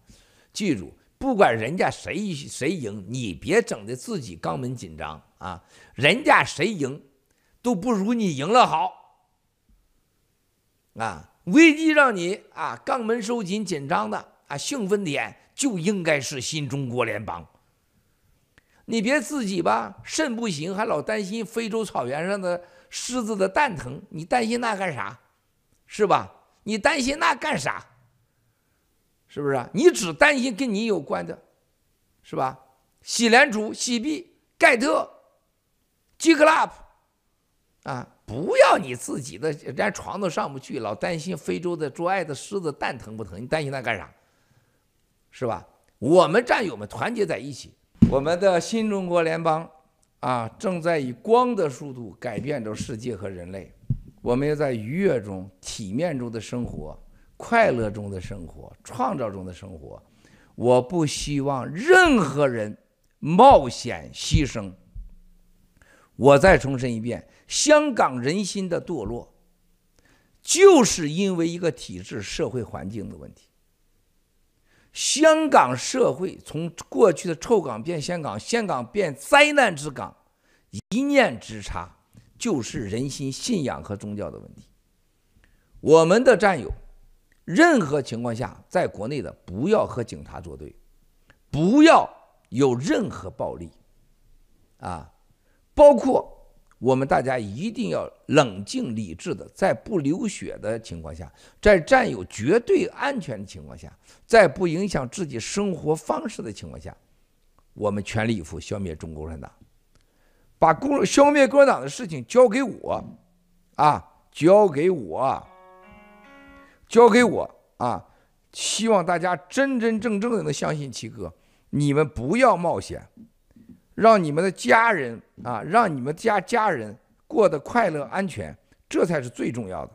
记住，不管人家谁谁赢，你别整的自己肛门紧张啊！人家谁赢？都不如你赢了好，啊！危机让你啊肛门收紧紧张的啊兴奋点就应该是新中国联邦。你别自己吧，肾不行还老担心非洲草原上的狮子的蛋疼，你担心那干啥？是吧？你担心那干啥？是不是？你只担心跟你有关的，是吧？喜联储、喜币、盖特、G Club。啊！不要你自己的连床都上不去，老担心非洲的捉爱的狮子蛋疼不疼？你担心它干啥？是吧？我们战友们团结在一起，我们的新中国联邦啊，正在以光的速度改变着世界和人类。我们要在愉悦中、体面中的生活，快乐中的生活，创造中的生活。我不希望任何人冒险牺牲。我再重申一遍。香港人心的堕落，就是因为一个体制、社会环境的问题。香港社会从过去的臭港变香港，香港变灾难之港，一念之差，就是人心、信仰和宗教的问题。我们的战友，任何情况下在国内的，不要和警察作对，不要有任何暴力，啊，包括。我们大家一定要冷静理智的，在不流血的情况下，在占有绝对安全的情况下，在不影响自己生活方式的情况下，我们全力以赴消灭中国共产党，把共消灭共产党的事情交给我，啊，交给我，交给我啊！希望大家真真正正的能相信七哥，你们不要冒险。让你们的家人啊，让你们家家人过得快乐安全，这才是最重要的。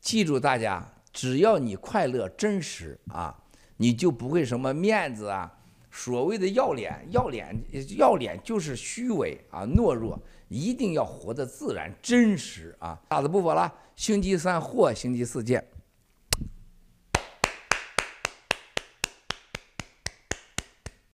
记住，大家，只要你快乐真实啊，你就不会什么面子啊，所谓的要脸，要脸，要脸就是虚伪啊，懦弱。一定要活得自然真实啊！大字不否了，星期三或星期四见。